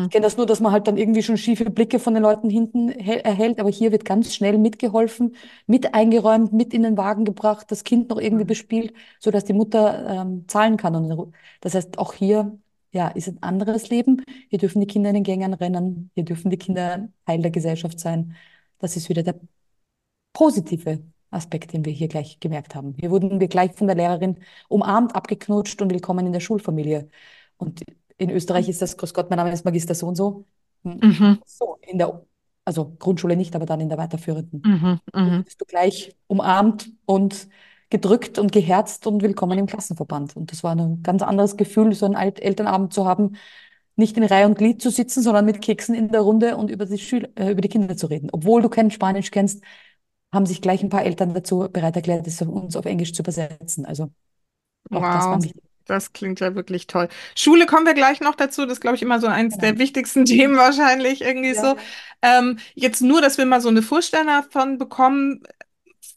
Ich Mhm. kenne das nur, dass man halt dann irgendwie schon schiefe Blicke von den Leuten hinten erhält, aber hier wird ganz schnell mitgeholfen, mit eingeräumt, mit in den Wagen gebracht, das Kind noch irgendwie bespielt, sodass die Mutter ähm, zahlen kann. Und das heißt, auch hier ja, ist ein anderes Leben. Hier dürfen die Kinder in den Gängen rennen, hier dürfen die Kinder Teil der Gesellschaft sein. Das ist wieder der positive Aspekt, den wir hier gleich gemerkt haben. Hier wurden wir gleich von der Lehrerin umarmt, abgeknutscht und willkommen in der Schulfamilie. Und in Österreich ist das, Grüß Gott, mein Name ist Magister so und so. Hm, Mhm. So, in der, also Grundschule nicht, aber dann in der weiterführenden. Mhm. Mhm. bist du gleich umarmt und gedrückt und geherzt und willkommen im Klassenverband. Und das war ein ganz anderes Gefühl, so einen Alt- Elternabend zu haben, nicht in Reihe und Glied zu sitzen, sondern mit Keksen in der Runde und über die Schüler, äh, über die Kinder zu reden. Obwohl du kein Spanisch kennst, haben sich gleich ein paar Eltern dazu bereit erklärt, es auf uns auf Englisch zu übersetzen. Also auch das war Wow, wichtig. das klingt ja wirklich toll. Schule kommen wir gleich noch dazu. Das ist, glaube ich, immer so eins Genau. der wichtigsten Themen wahrscheinlich irgendwie Ja. so. Ähm, jetzt nur, dass wir mal so eine Vorstellung davon bekommen.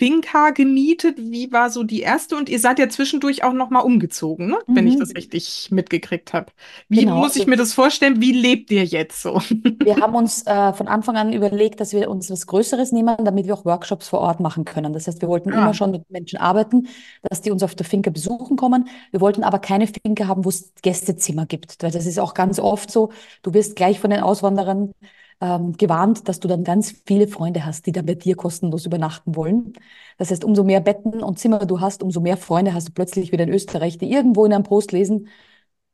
Finca gemietet, wie war so die erste? Und ihr seid ja zwischendurch auch noch mal umgezogen, ne? Wenn ich das Mhm. richtig mitgekriegt habe. Wie Genau, muss ich mir das vorstellen? Wie lebt ihr jetzt so? Wir haben uns äh, von Anfang an überlegt, dass wir uns was Größeres nehmen, damit wir auch Workshops vor Ort machen können. Das heißt, wir wollten immer Ja. schon mit Menschen arbeiten, dass die uns auf der Finca besuchen kommen. Wir wollten aber keine Finca haben, wo es Gästezimmer gibt, weil das ist auch ganz oft so. Du wirst gleich von den Auswanderern ähm, gewarnt, dass du dann ganz viele Freunde hast, die dann bei dir kostenlos übernachten wollen. Das heißt, umso mehr Betten und Zimmer du hast, umso mehr Freunde hast du plötzlich wieder in Österreich, die irgendwo in einem Post lesen,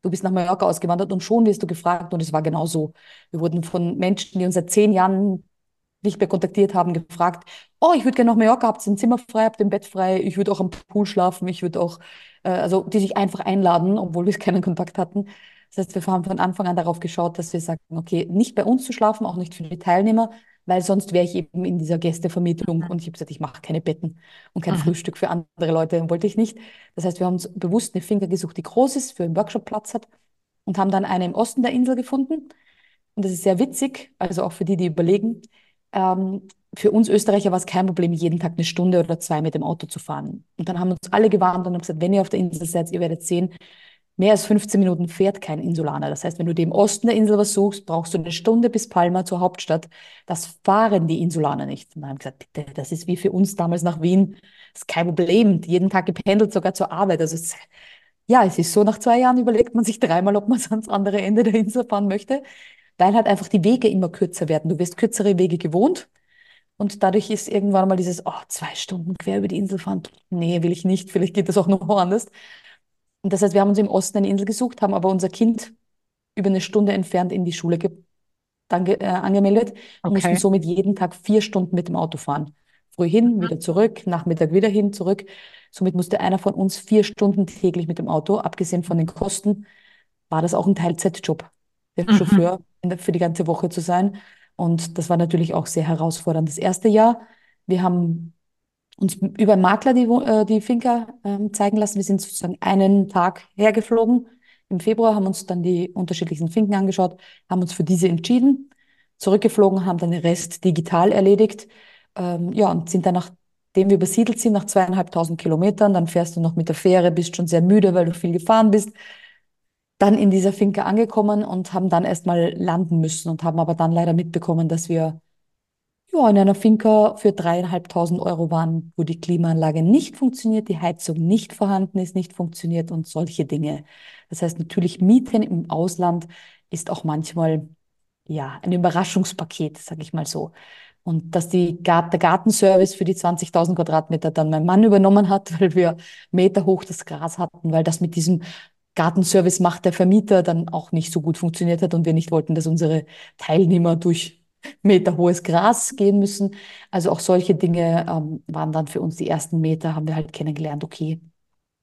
Du bist nach Mallorca ausgewandert und schon wirst du gefragt und es war genau so. Wir wurden von Menschen, die uns seit zehn Jahren nicht mehr kontaktiert haben, gefragt, oh, ich würde gerne nach Mallorca, habt ihr ein Zimmer frei, habt ihr ein Bett frei, ich würde auch am Pool schlafen, ich würde auch, äh, also die sich einfach einladen, obwohl wir keinen Kontakt hatten. Das heißt, wir haben von Anfang an darauf geschaut, dass wir sagen, okay, nicht bei uns zu schlafen, auch nicht für die Teilnehmer, weil sonst wäre ich eben in dieser Gästevermietung und ich habe gesagt, ich mache keine Betten und kein Mhm. Frühstück für andere Leute, wollte ich nicht. Das heißt, wir haben uns bewusst eine Finca gesucht, die groß ist, für einen Workshop Platz hat und haben dann eine im Osten der Insel gefunden. Und das ist sehr witzig, also auch für die, die überlegen. Ähm, für uns Österreicher war es kein Problem, jeden Tag eine Stunde oder zwei mit dem Auto zu fahren. Und dann haben uns alle gewarnt und haben gesagt, wenn ihr auf der Insel seid, ihr werdet sehen, mehr als 15 Minuten fährt kein Insulaner. Das heißt, wenn du dir im Osten der Insel was suchst, brauchst du eine Stunde bis Palma zur Hauptstadt. Das fahren die Insulaner nicht. Und dann haben gesagt, bitte, das ist wie für uns damals nach Wien. Das ist kein Problem. Jeden Tag gependelt, sogar zur Arbeit. Also es, ja, es ist so, nach zwei Jahren überlegt man sich dreimal, ob man ans andere Ende der Insel fahren möchte, weil halt einfach die Wege immer kürzer werden. Du wirst kürzere Wege gewohnt. Und dadurch ist irgendwann mal dieses, oh, zwei Stunden quer über die Insel fahren. Nee, will ich nicht. Vielleicht geht das auch noch woanders. Und das heißt, wir haben uns im Osten eine Insel gesucht, haben aber unser Kind über eine Stunde entfernt in die Schule äh, angemeldet und mussten somit jeden Tag vier Stunden mit dem Auto fahren. Früh hin, wieder zurück, Nachmittag wieder hin, zurück. Somit musste einer von uns vier Stunden täglich mit dem Auto. Abgesehen von den Kosten war das auch ein Teilzeitjob, der Mhm. Chauffeur der, für die ganze Woche zu sein. Und das war natürlich auch sehr herausfordernd. Das erste Jahr, wir haben uns über Makler die, äh, die Finca ähm, zeigen lassen. Wir sind sozusagen einen Tag hergeflogen. Im Februar haben uns dann die unterschiedlichen Finken angeschaut, haben uns für diese entschieden, zurückgeflogen, haben dann den Rest digital erledigt. Ähm, ja, und sind dann, nachdem wir übersiedelt sind, nach zweieinhalbtausend Kilometern, dann fährst du noch mit der Fähre, bist schon sehr müde, weil du viel gefahren bist, dann in dieser Finca angekommen und haben dann erstmal landen müssen und haben aber dann leider mitbekommen, dass wir ja, in einer Finca für dreieinhalbtausend Euro waren, wo die Klimaanlage nicht funktioniert, die Heizung nicht vorhanden ist, nicht funktioniert und solche Dinge. Das heißt, natürlich Mieten im Ausland ist auch manchmal ja ein Überraschungspaket, sage ich mal so. Und dass die Gart der Gartenservice für die 20.000 Quadratmeter dann mein Mann übernommen hat, weil wir Meter hoch das Gras hatten, weil das mit diesem Gartenservice macht der Vermieter dann auch nicht so gut funktioniert hat und wir nicht wollten, dass unsere Teilnehmer durch meterhohes Gras gehen müssen. Also auch solche Dinge ähm, waren dann für uns die ersten Meter, haben wir halt kennengelernt, okay,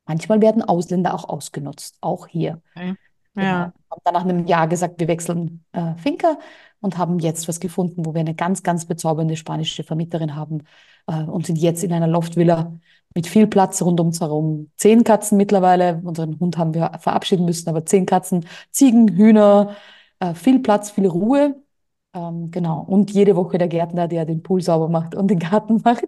manchmal werden Ausländer auch ausgenutzt, auch hier. Okay. Genau. Ja. Haben dann nach einem Jahr gesagt, wir wechseln äh, Finca und haben jetzt was gefunden, wo wir eine ganz, ganz bezaubernde spanische Vermieterin haben äh, und sind jetzt in einer Loftvilla mit viel Platz rund ums herum. Zehn Katzen mittlerweile. Unseren Hund haben wir verabschieden müssen, aber zehn Katzen, Ziegen, Hühner, äh, viel Platz, viel Ruhe. Ähm, genau. Und jede Woche der Gärtner, der den Pool sauber macht und den Garten macht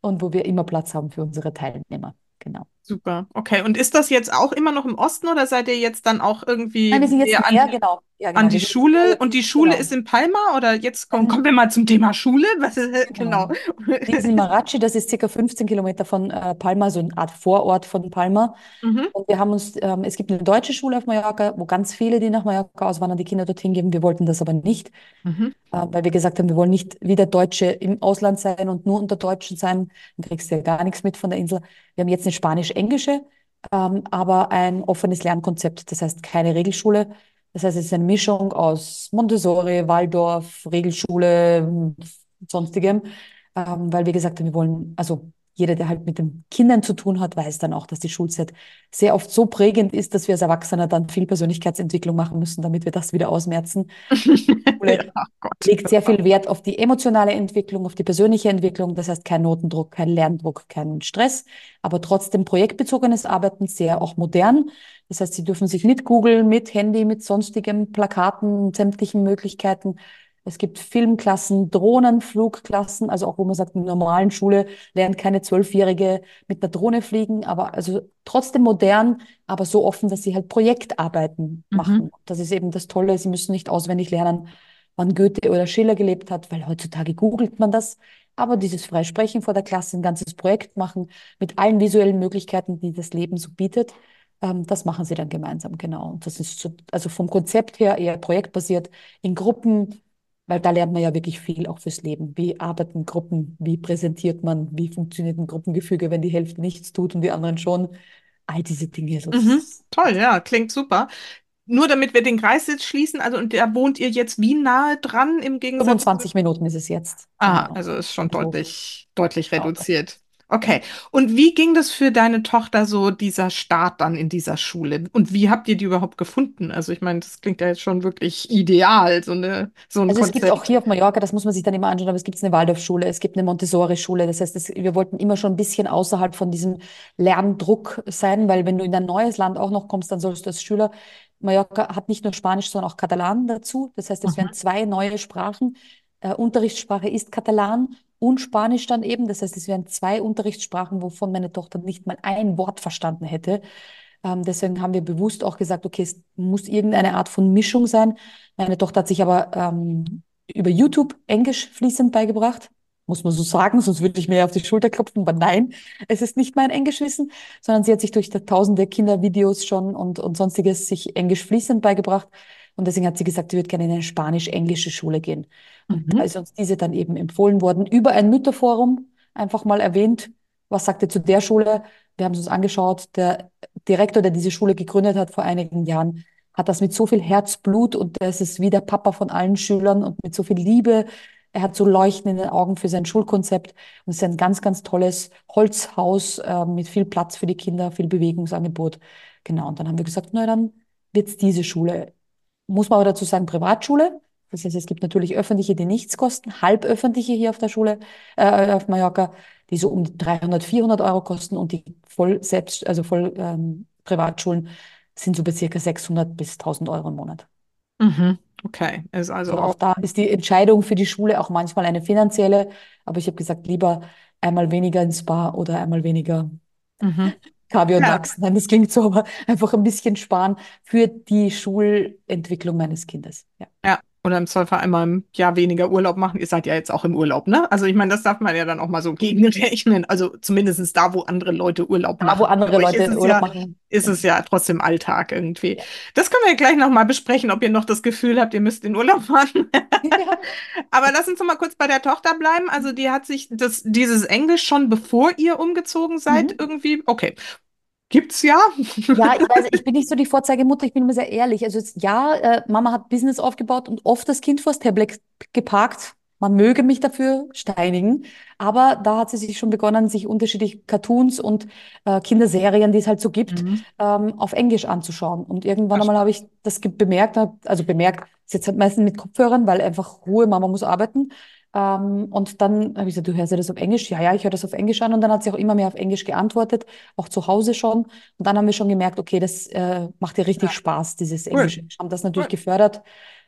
und wo wir immer Platz haben für unsere Teilnehmer. Genau. Super. Okay. Und ist das jetzt auch immer noch im Osten oder seid ihr jetzt dann auch Nein, wir irgendwie sind jetzt näher an die, genau. Ja, an die Schule? Und die Schule genau. ist in Palma oder jetzt kommen, kommen Ähm, wir mal zum Thema Schule? Was ist, genau. Genau. Die ist in Marachi, das ist circa 15 Kilometer von äh, Palma, so eine Art Vorort von Palma. Mhm. Und wir haben uns, ähm, es gibt eine deutsche Schule auf Mallorca, wo ganz viele, die nach Mallorca auswandern, die Kinder dorthin geben. Wir wollten das aber nicht, Mhm. äh, weil wir gesagt haben, wir wollen nicht wieder Deutsche im Ausland sein und nur unter Deutschen sein. Dann kriegst du ja gar nichts mit von der Insel. Wir haben jetzt eine spanisch-englische, ähm, aber ein offenes Lernkonzept. Das heißt keine Regelschule. Das heißt, es ist eine Mischung aus Montessori, Waldorf, Regelschule, sonstigem, ähm, weil wir gesagt haben, wir wollen, also jeder, der halt mit den Kindern zu tun hat, weiß dann auch, dass die Schulzeit sehr oft so prägend ist, dass wir als Erwachsene dann viel Persönlichkeitsentwicklung machen müssen, damit wir das wieder ausmerzen. Schule Gott. legt sehr viel Wert auf die emotionale Entwicklung, auf die persönliche Entwicklung. Das heißt, kein Notendruck, kein Lerndruck, kein Stress, aber trotzdem projektbezogenes Arbeiten, sehr auch modern. Das heißt, Sie dürfen sich mit Google, mit Handy, mit sonstigem Plakaten, sämtlichen Möglichkeiten. Es gibt Filmklassen, Drohnenflugklassen, also auch wo man sagt, in der normalen Schule lernt keine Zwölfjährige mit einer Drohne fliegen, aber also trotzdem modern, aber so offen, dass sie halt Projektarbeiten Mhm. machen. Das ist eben das Tolle. Sie müssen nicht auswendig lernen, wann Goethe oder Schiller gelebt hat, weil heutzutage googelt man das. Aber dieses Freisprechen vor der Klasse, ein ganzes Projekt machen mit allen visuellen Möglichkeiten, die das Leben so bietet, ähm, das machen sie dann gemeinsam, genau. Und das ist so, also vom Konzept her eher projektbasiert in Gruppen, weil da lernt man ja wirklich viel auch fürs Leben. Wie arbeiten Gruppen? Wie präsentiert man? Wie funktioniert ein Gruppengefüge, wenn die Hälfte nichts tut und die anderen schon? All diese Dinge. Mhm. Toll, ja, klingt super. Nur damit wir den Kreis jetzt schließen, also und da wohnt ihr jetzt wie nahe dran im Gegensatz zu 25 Minuten ist es jetzt. Ah, Genau. also ist schon Also, deutlich, deutlich reduziert. Okay. Und wie ging das für deine Tochter so, dieser Start dann in dieser Schule? Und wie habt ihr die überhaupt gefunden? Also ich meine, das klingt ja jetzt schon wirklich ideal, so eine, so ein Also es gibt auch hier auf Mallorca, das muss man sich dann immer anschauen, aber es gibt eine Waldorfschule, es gibt eine Montessori-Schule. Das heißt, es, wir wollten immer schon ein bisschen außerhalb von diesem Lerndruck sein, weil wenn du in ein neues Land auch noch kommst, dann sollst du als Schüler, Mallorca hat nicht nur Spanisch, sondern auch Katalan dazu. Das heißt, es Mhm. werden zwei neue Sprachen. Äh, Unterrichtssprache ist Katalan und Spanisch dann eben. Das heißt, es wären zwei Unterrichtssprachen, wovon meine Tochter nicht mal ein Wort verstanden hätte. Ähm, deswegen haben wir bewusst auch gesagt, okay, es muss irgendeine Art von Mischung sein. Meine Tochter hat sich aber ähm, über YouTube Englisch fließend beigebracht. Muss man so sagen, sonst würde ich mir auf die Schulter klopfen. Aber nein, es ist nicht mein Englischwissen, sondern sie hat sich durch tausende Kindervideos schon und, und sonstiges sich Englisch fließend beigebracht. Und deswegen hat sie gesagt, sie würde gerne in eine spanisch-englische Schule gehen. Und da Mhm. ist uns diese dann eben empfohlen worden, über ein Mütterforum einfach mal erwähnt, was sagt ihr zu der Schule? Wir haben es uns angeschaut. Der Direktor, der diese Schule gegründet hat vor einigen Jahren, hat das mit so viel Herzblut und das ist wie der Papa von allen Schülern und mit so viel Liebe. Er hat so Leuchten in den Augen für sein Schulkonzept und es ist ein ganz, ganz tolles Holzhaus äh, mit viel Platz für die Kinder, viel Bewegungsangebot. Genau, und dann haben wir gesagt, na dann wird es diese Schule. Muss man aber dazu sagen, Privatschule. Das heißt, es gibt natürlich öffentliche, die nichts kosten, halböffentliche hier auf der Schule, äh, auf Mallorca, die so um die 300, 400 Euro kosten und die voll selbst, also voll ähm, Privatschulen sind so bei circa 600 bis 1000 Euro im Monat. Mhm. Okay. Ist also Also auch auch. da ist die Entscheidung für die Schule auch manchmal eine finanzielle, aber ich habe gesagt, lieber einmal weniger ins Spa oder einmal weniger Mhm. Und Ja. Lachs. Nein, das klingt so, aber einfach ein bisschen sparen für die Schulentwicklung meines Kindes. Ja. Ja. Oder im Zweifel einmal im Jahr weniger Urlaub machen. Ihr seid ja jetzt auch im Urlaub, ne? Also ich meine, das darf man ja dann auch mal so gegenrechnen. Also zumindest da, wo andere Leute Urlaub Da, machen. wo Für andere Leute Urlaub ja, machen. ist es ja trotzdem Alltag irgendwie. Ja. Das können wir ja gleich nochmal besprechen, ob ihr noch das Gefühl habt, ihr müsst in Urlaub fahren. Ja. Aber lass uns noch mal kurz bei der Tochter bleiben. Also die hat sich das, dieses Englisch schon bevor ihr umgezogen seid Mhm. irgendwie. Okay. Gibt's ja. Ja, ich weiß, ich bin nicht so die Vorzeigemutter, ich bin immer sehr ehrlich. Also ja, äh, Mama hat Business aufgebaut und oft das Kind vors Tablet geparkt. man möge mich dafür steinigen. Aber da hat sie sich schon begonnen, sich unterschiedliche Cartoons und äh, Kinderserien, die es halt so gibt, Mhm. ähm, auf Englisch anzuschauen. Und irgendwann einmal habe ich das bemerkt, also bemerkt, ist jetzt halt meistens mit Kopfhörern, weil einfach Ruhe, Mama muss arbeiten. Ähm, und dann habe ich gesagt, du hörst ja das auf Englisch? Ja, ja, ich höre das auf Englisch an. Und dann hat sie auch immer mehr auf Englisch geantwortet, auch zu Hause schon. Und dann haben wir schon gemerkt, okay, das äh, macht ihr richtig Ja. Spaß, dieses Cool. Englische. Haben das natürlich Cool. gefördert.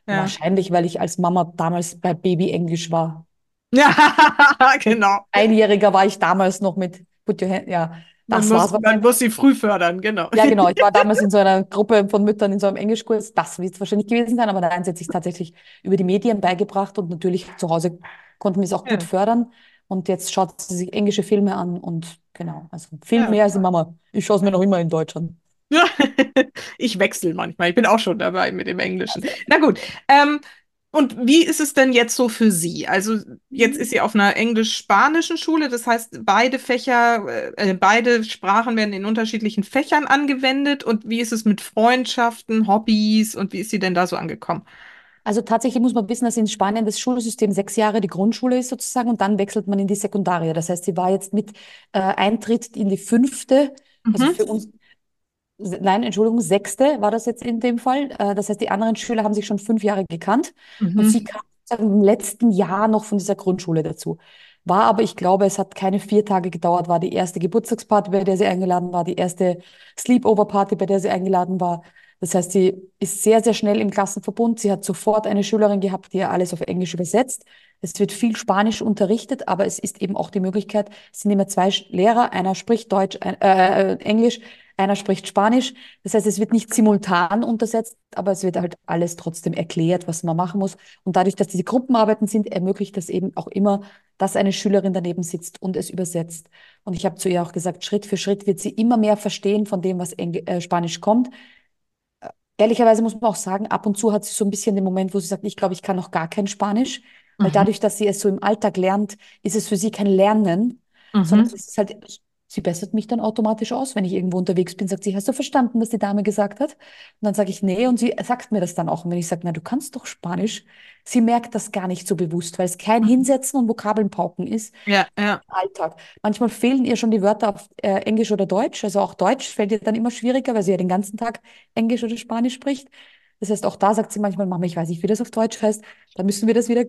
Ja. Wahrscheinlich, weil ich als Mama damals bei Baby Englisch war. Ja, genau. Einjähriger war ich damals noch mit Put Your Hand, ja, Man das muss, war's man muss sie früh fördern, genau. Ja, genau. Ich war damals in so einer Gruppe von Müttern in so einem Englischkurs. Das wird es wahrscheinlich gewesen sein, aber nein, sie hat sich tatsächlich über die Medien beigebracht und natürlich zu Hause konnten wir es auch Ja. gut fördern. Und jetzt schaut sie sich englische Filme an und genau, also viel Ja. mehr als die Mama. Ich schaue es mir noch immer in Deutsch an. Ja, ich wechsle manchmal. Ich bin auch schon dabei mit dem Englischen. Na gut. Ähm, und wie ist es denn jetzt so für Sie? Also jetzt ist sie auf einer englisch-spanischen Schule, das heißt, beide Fächer, äh, beide Sprachen werden in unterschiedlichen Fächern angewendet. Und wie ist es mit Freundschaften, Hobbys und wie ist sie denn da so angekommen? Also tatsächlich muss man wissen, dass in Spanien das Schulsystem sechs Jahre die Grundschule ist sozusagen und dann wechselt man in die Sekundaria. Das heißt, sie war jetzt mit äh, Eintritt in die fünfte, also Mhm. für uns, nein, Entschuldigung, sechste war das jetzt in dem Fall. Äh, das heißt, die anderen Schüler haben sich schon fünf Jahre gekannt und Mhm. sie kam im letzten Jahr noch von dieser Grundschule dazu. War aber, ich glaube, es hat keine vier Tage gedauert, war die erste Geburtstagsparty, bei der sie eingeladen war, die erste Sleepover-Party, bei der sie eingeladen war. Das heißt, sie ist sehr, sehr schnell im Klassenverbund. Sie hat sofort eine Schülerin gehabt, die ihr alles auf Englisch übersetzt. Es wird viel Spanisch unterrichtet, aber es ist eben auch die Möglichkeit, es sind immer zwei Lehrer, einer spricht Deutsch, ein, äh, Englisch, einer spricht Spanisch. Das heißt, es wird nicht simultan untersetzt, aber es wird halt alles trotzdem erklärt, was man machen muss. Und dadurch, dass diese Gruppenarbeiten sind, ermöglicht das eben auch immer, dass eine Schülerin daneben sitzt und es übersetzt. Und ich habe zu ihr auch gesagt, Schritt für Schritt wird sie immer mehr verstehen von dem, was Engl äh, Spanisch kommt. Ehrlicherweise muss man auch sagen, ab und zu hat sie so ein bisschen den Moment, wo sie sagt, ich glaube, ich kann noch gar kein Spanisch, weil Mhm. dadurch, dass sie es so im Alltag lernt, ist es für sie kein Lernen, sondern Mhm. es ist halt, sie bessert mich dann automatisch aus, wenn ich irgendwo unterwegs bin, sagt sie, hast du verstanden, was die Dame gesagt hat? Und dann sage ich, nee, und sie sagt mir das dann auch. Und wenn ich sage, na, du kannst doch Spanisch, sie merkt das gar nicht so bewusst, weil es kein Hinsetzen und Vokabeln pauken ist. Ja, ja. Alltag. Manchmal fehlen ihr schon die Wörter auf äh, Englisch oder Deutsch. Also auch Deutsch fällt ihr dann immer schwieriger, weil sie ja den ganzen Tag Englisch oder Spanisch spricht. Das heißt, auch da sagt sie manchmal, Mama, ich weiß nicht, wie das auf Deutsch heißt. Da müssen wir das wieder.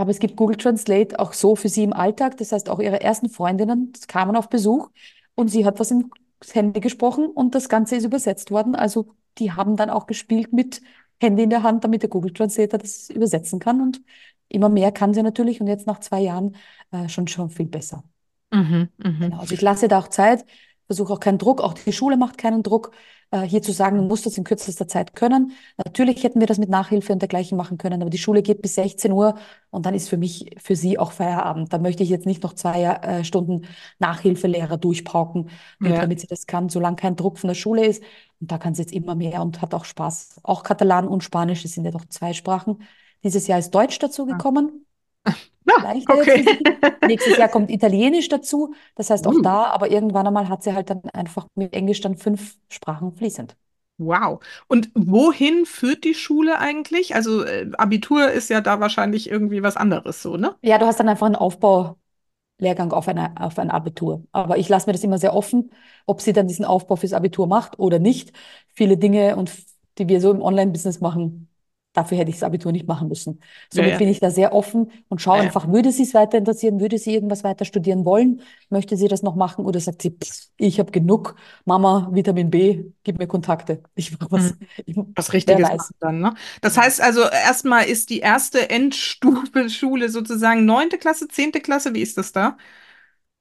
Aber es gibt Google Translate auch so für sie im Alltag. Das heißt, auch ihre ersten Freundinnen kamen auf Besuch und sie hat was ins Handy gesprochen und das Ganze ist übersetzt worden. Also die haben dann auch gespielt mit Handy in der Hand, damit der Google Translator das übersetzen kann. Und immer mehr kann sie natürlich und jetzt nach zwei Jahren äh, schon, schon viel besser. Mhm. Mhm. Genau. Also ich lasse da auch Zeit, versuche auch keinen Druck, auch die Schule macht keinen Druck, äh, hier zu sagen, du musst das in kürzester Zeit können. Natürlich hätten wir das mit Nachhilfe und dergleichen machen können, aber die Schule geht bis 16 Uhr und dann ist für mich, für sie auch Feierabend. Da möchte ich jetzt nicht noch zwei äh, Stunden Nachhilfelehrer durchpauken, Ja. damit sie das kann, solange kein Druck von der Schule ist. Und da kann sie jetzt immer mehr und hat auch Spaß. Auch Katalan und Spanisch, das sind ja doch zwei Sprachen. Dieses Jahr ist Deutsch dazugekommen. Ja, Leichter jetzt okay. Nächstes Jahr kommt Italienisch dazu. Das heißt auch Uh. da, aber irgendwann einmal hat sie halt dann einfach mit Englisch dann fünf Sprachen fließend. Wow. Und wohin führt die Schule eigentlich? Also äh, Abitur ist ja da wahrscheinlich irgendwie was anderes so, ne? Ja, du hast dann einfach einen Aufbaulehrgang auf eine, auf ein Abitur. Aber ich lasse mir das immer sehr offen, ob sie dann diesen Aufbau fürs Abitur macht oder nicht. Viele Dinge und die wir so im Online-Business machen, dafür hätte ich das Abitur nicht machen müssen. Somit ja. bin ich da sehr offen und schaue Ja, ja. einfach, würde sie es weiter interessieren, würde sie irgendwas weiter studieren wollen, möchte sie das noch machen oder sagt sie, pff, ich habe genug, Mama, Vitamin B, gib mir Kontakte. Ich mache was. Ich, Was Richtiges dann, ne? Das heißt also, erstmal ist die erste Endstufe Schule sozusagen neunte Klasse, zehnte Klasse, wie ist das da?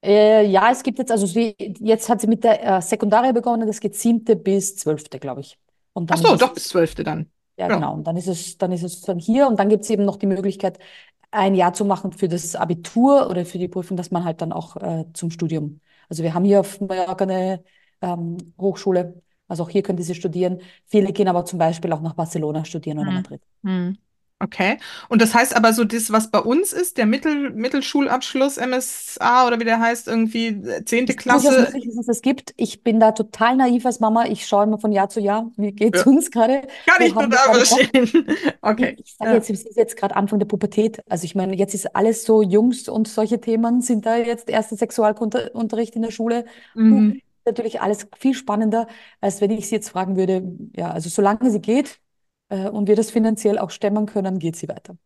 Äh, ja, es gibt jetzt, also sie, jetzt hat sie mit der äh, Sekundaria begonnen, das geht siebte bis zwölfte, glaube ich. Und Ach dann so, ist doch bis zwölfte dann. Ja Ja. genau, und dann ist es, dann ist es dann hier und dann gibt es eben noch die Möglichkeit, ein Jahr zu machen für das Abitur oder für die Prüfung, dass man halt dann auch äh, zum Studium. Also wir haben hier auf Mallorca eine ähm, Hochschule, also auch hier könnte sie studieren. Viele gehen aber zum Beispiel auch nach Barcelona studieren oder Hm. Madrid. Hm. Okay. Und das heißt aber so, das, was bei uns ist, der Mittel, Mittelschulabschluss, MSA oder wie der heißt, irgendwie äh, zehnte Ist Klasse. möglich, dass es das gibt. Ich bin da total naiv als Mama. Ich schaue immer von Jahr zu Jahr, wie geht's Ja, uns gerade? kann ich total Bock? verstehen. Ich, Okay. ich sage Ja. jetzt, es ist jetzt gerade Anfang der Pubertät. Also ich meine, jetzt ist alles so Jungs und solche Themen sind da jetzt erster Sexualunterricht in der Schule. Mhm. natürlich alles viel spannender, als wenn ich sie jetzt fragen würde, ja, also solange sie geht äh, und wir das finanziell auch stemmen können, geht sie weiter.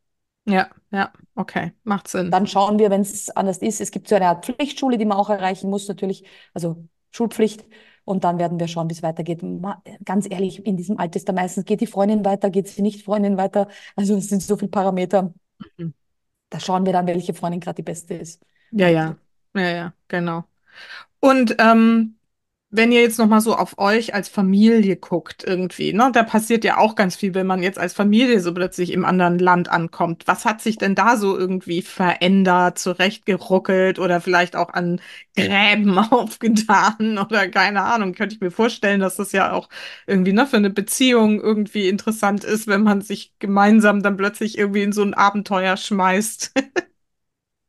Ja, ja, okay. Macht Sinn. Dann schauen wir, wenn es anders ist. Es gibt so eine Art Pflichtschule, die man auch erreichen muss, natürlich, also Schulpflicht. Und dann werden wir schauen, wie es weitergeht. Ma ganz ehrlich, in diesem Alter ist da meistens, geht die Freundin weiter, geht sie nicht Freundin weiter. Also es sind so viele Parameter. Mhm. Da schauen wir dann, welche Freundin gerade die beste ist. Ja, ja. Ja, ja, genau. Und ähm, wenn ihr jetzt nochmal so auf euch als Familie guckt, irgendwie, ne, da passiert ja auch ganz viel, wenn man jetzt als Familie so plötzlich im anderen Land ankommt. Was hat sich denn da so irgendwie verändert, zurechtgeruckelt oder vielleicht auch an Gräben aufgetan oder keine Ahnung? Könnte ich mir vorstellen, dass das ja auch irgendwie, ne, für eine Beziehung irgendwie interessant ist, wenn man sich gemeinsam dann plötzlich irgendwie in so ein Abenteuer schmeißt.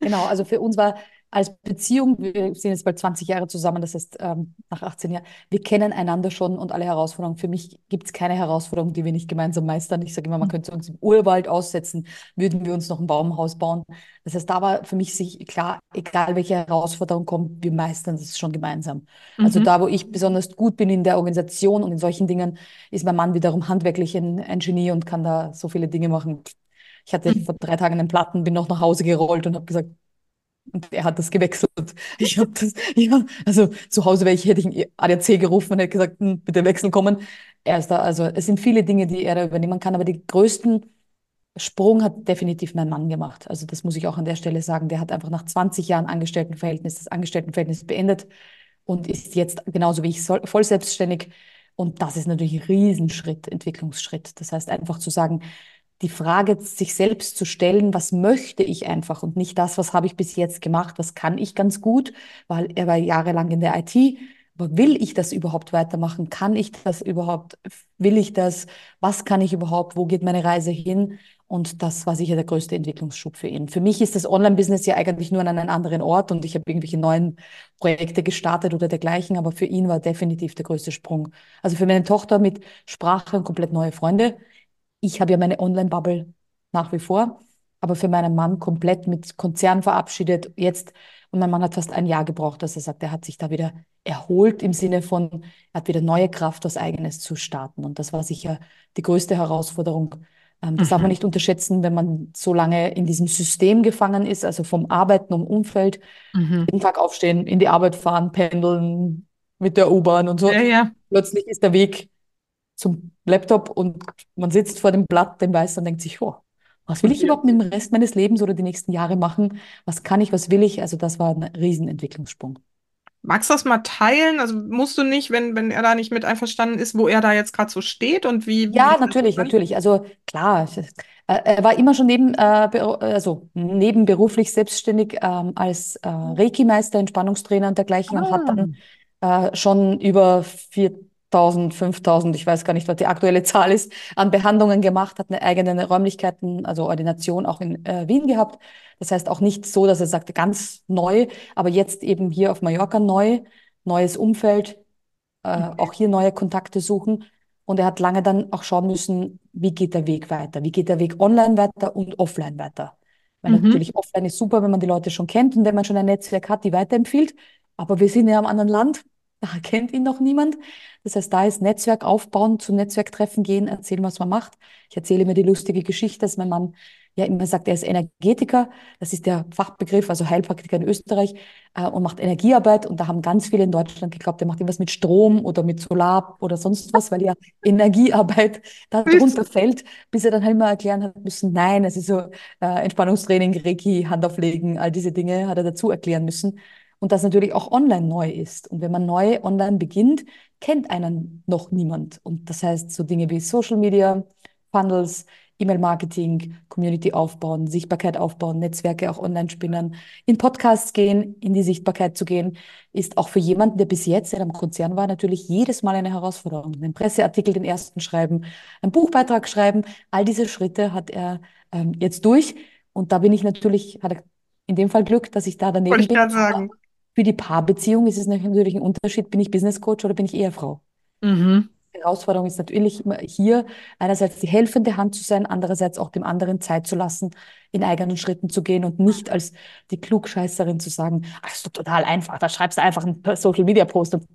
Genau, also für uns war als Beziehung, wir sind jetzt bald 20 Jahre zusammen, das heißt ähm, nach 18 Jahren, wir kennen einander schon und alle Herausforderungen. Für mich gibt es keine Herausforderung, die wir nicht gemeinsam meistern. Ich sage immer, man könnte uns im Urwald aussetzen, würden wir uns noch ein Baumhaus bauen. Das heißt, da war für mich sich klar, egal welche Herausforderung kommt, wir meistern das schon gemeinsam. Also Mhm. da, wo ich besonders gut bin in der Organisation und in solchen Dingen, ist mein Mann wiederum handwerklich ein, ein Genie und kann da so viele Dinge machen. Ich hatte vor drei Tagen einen Platten, bin noch nach Hause gerollt und habe gesagt, und er hat das gewechselt. Ich habe das, ja, also zu Hause wäre ich, hätte ich ADAC gerufen und hätte gesagt, hm, bitte wechseln kommen. Er ist da, also es sind viele Dinge, die er da übernehmen kann, aber die größten Sprung hat definitiv mein Mann gemacht. Also das muss ich auch an der Stelle sagen. Der hat einfach nach 20 Jahren Angestelltenverhältnis das Angestelltenverhältnis beendet und ist jetzt genauso wie ich voll selbstständig. Und das ist natürlich ein Riesenschritt, Entwicklungsschritt. Das heißt einfach zu sagen, die Frage sich selbst zu stellen, was möchte ich einfach und nicht das, was habe ich bis jetzt gemacht, was kann ich ganz gut, weil er war jahrelang in der IT. Aber will ich das überhaupt weitermachen? Kann ich das überhaupt? Will ich das? Was kann ich überhaupt? Wo geht meine Reise hin? Und das war sicher der größte Entwicklungsschub für ihn. Für mich ist das Online-Business ja eigentlich nur an einem anderen Ort und ich habe irgendwelche neuen Projekte gestartet oder dergleichen, aber für ihn war definitiv der größte Sprung. Also für meine Tochter mit Sprache und komplett neue Freunde ich habe ja meine Online-Bubble nach wie vor, aber für meinen Mann komplett mit Konzern verabschiedet jetzt. Und mein Mann hat fast ein Jahr gebraucht, dass er sagt, er hat sich da wieder erholt im Sinne von, er hat wieder neue Kraft, was Eigenes zu starten. Und das war sicher die größte Herausforderung. Ähm, das darf man Mhm. nicht unterschätzen, wenn man so lange in diesem System gefangen ist, also vom Arbeiten und Umfeld, Mhm. jeden Tag aufstehen, in die Arbeit fahren, pendeln mit der U-Bahn und so. Ja, ja. Plötzlich ist der Weg zum Laptop und man sitzt vor dem Blatt, dem Weiß und denkt sich, oh, was will ich überhaupt mit dem Rest meines Lebens oder die nächsten Jahre machen? Was kann ich, was will ich? Also das war ein Riesenentwicklungssprung. magst du das mal teilen? Also musst du nicht, wenn, wenn er da nicht mit einverstanden ist, wo er da jetzt gerade so steht und wie, wie Ja, das natürlich, natürlich. Also klar, äh, er war immer schon neben, äh, also nebenberuflich selbstständig ähm, als äh, Reiki-Meister, Entspannungstrainer und dergleichen und hat Ah, dann äh, schon über 4000, 5000, ich weiß gar nicht, was die aktuelle Zahl ist, an Behandlungen gemacht, hat eine eigene Räumlichkeiten, also Ordination auch in äh, Wien gehabt. Das heißt auch nicht so, dass er sagte, ganz neu, aber jetzt eben hier auf Mallorca neu, neues Umfeld, äh, okay. auch hier neue Kontakte suchen. Und er hat lange dann auch schauen müssen, wie geht der Weg weiter? Wie geht der Weg online weiter und offline weiter? Weil Mhm. natürlich offline ist super, wenn man die Leute schon kennt und wenn man schon ein Netzwerk hat, die weiterempfiehlt. Aber wir sind ja am anderen Land, da kennt ihn noch niemand. Das heißt, da ist Netzwerk aufbauen, zu Netzwerktreffen gehen, erzählen, was man macht. Ich erzähle mir die lustige Geschichte, dass mein Mann ja immer sagt, er ist Energetiker. Das ist der Fachbegriff, also Heilpraktiker in Österreich äh, und macht Energiearbeit. Und da haben ganz viele in Deutschland geglaubt, er macht irgendwas mit Strom oder mit Solar oder sonst was, weil ja Energiearbeit darunter fällt, bis er dann halt mal erklären hat müssen, nein, es ist so äh, Entspannungstraining, Reiki, Hand auflegen, all diese Dinge hat er dazu erklären müssen. Und das natürlich auch online neu ist. Und wenn man neu online beginnt, kennt einen noch niemand. Und das heißt, so Dinge wie Social Media, Funnels, E-Mail-Marketing, Community aufbauen, Sichtbarkeit aufbauen, Netzwerke auch online spinnen, in Podcasts gehen, in die Sichtbarkeit zu gehen, ist auch für jemanden, der bis jetzt in einem Konzern war, natürlich jedes Mal eine Herausforderung. Einen Presseartikel, den ersten schreiben, einen Buchbeitrag schreiben, all diese Schritte hat er ähm, jetzt durch. Und da bin ich natürlich, hat er in dem Fall Glück, dass ich da daneben Wollte ich bin. gerade sagen. Für die Paarbeziehung ist es natürlich ein Unterschied, bin ich Business Coach oder bin ich Ehefrau? Mhm. Die Herausforderung ist natürlich immer hier, einerseits die helfende Hand zu sein, andererseits auch dem anderen Zeit zu lassen, in eigenen Schritten zu gehen und nicht als die Klugscheißerin zu sagen, ach, ist doch total einfach, da schreibst du einfach einen Social Media Post und,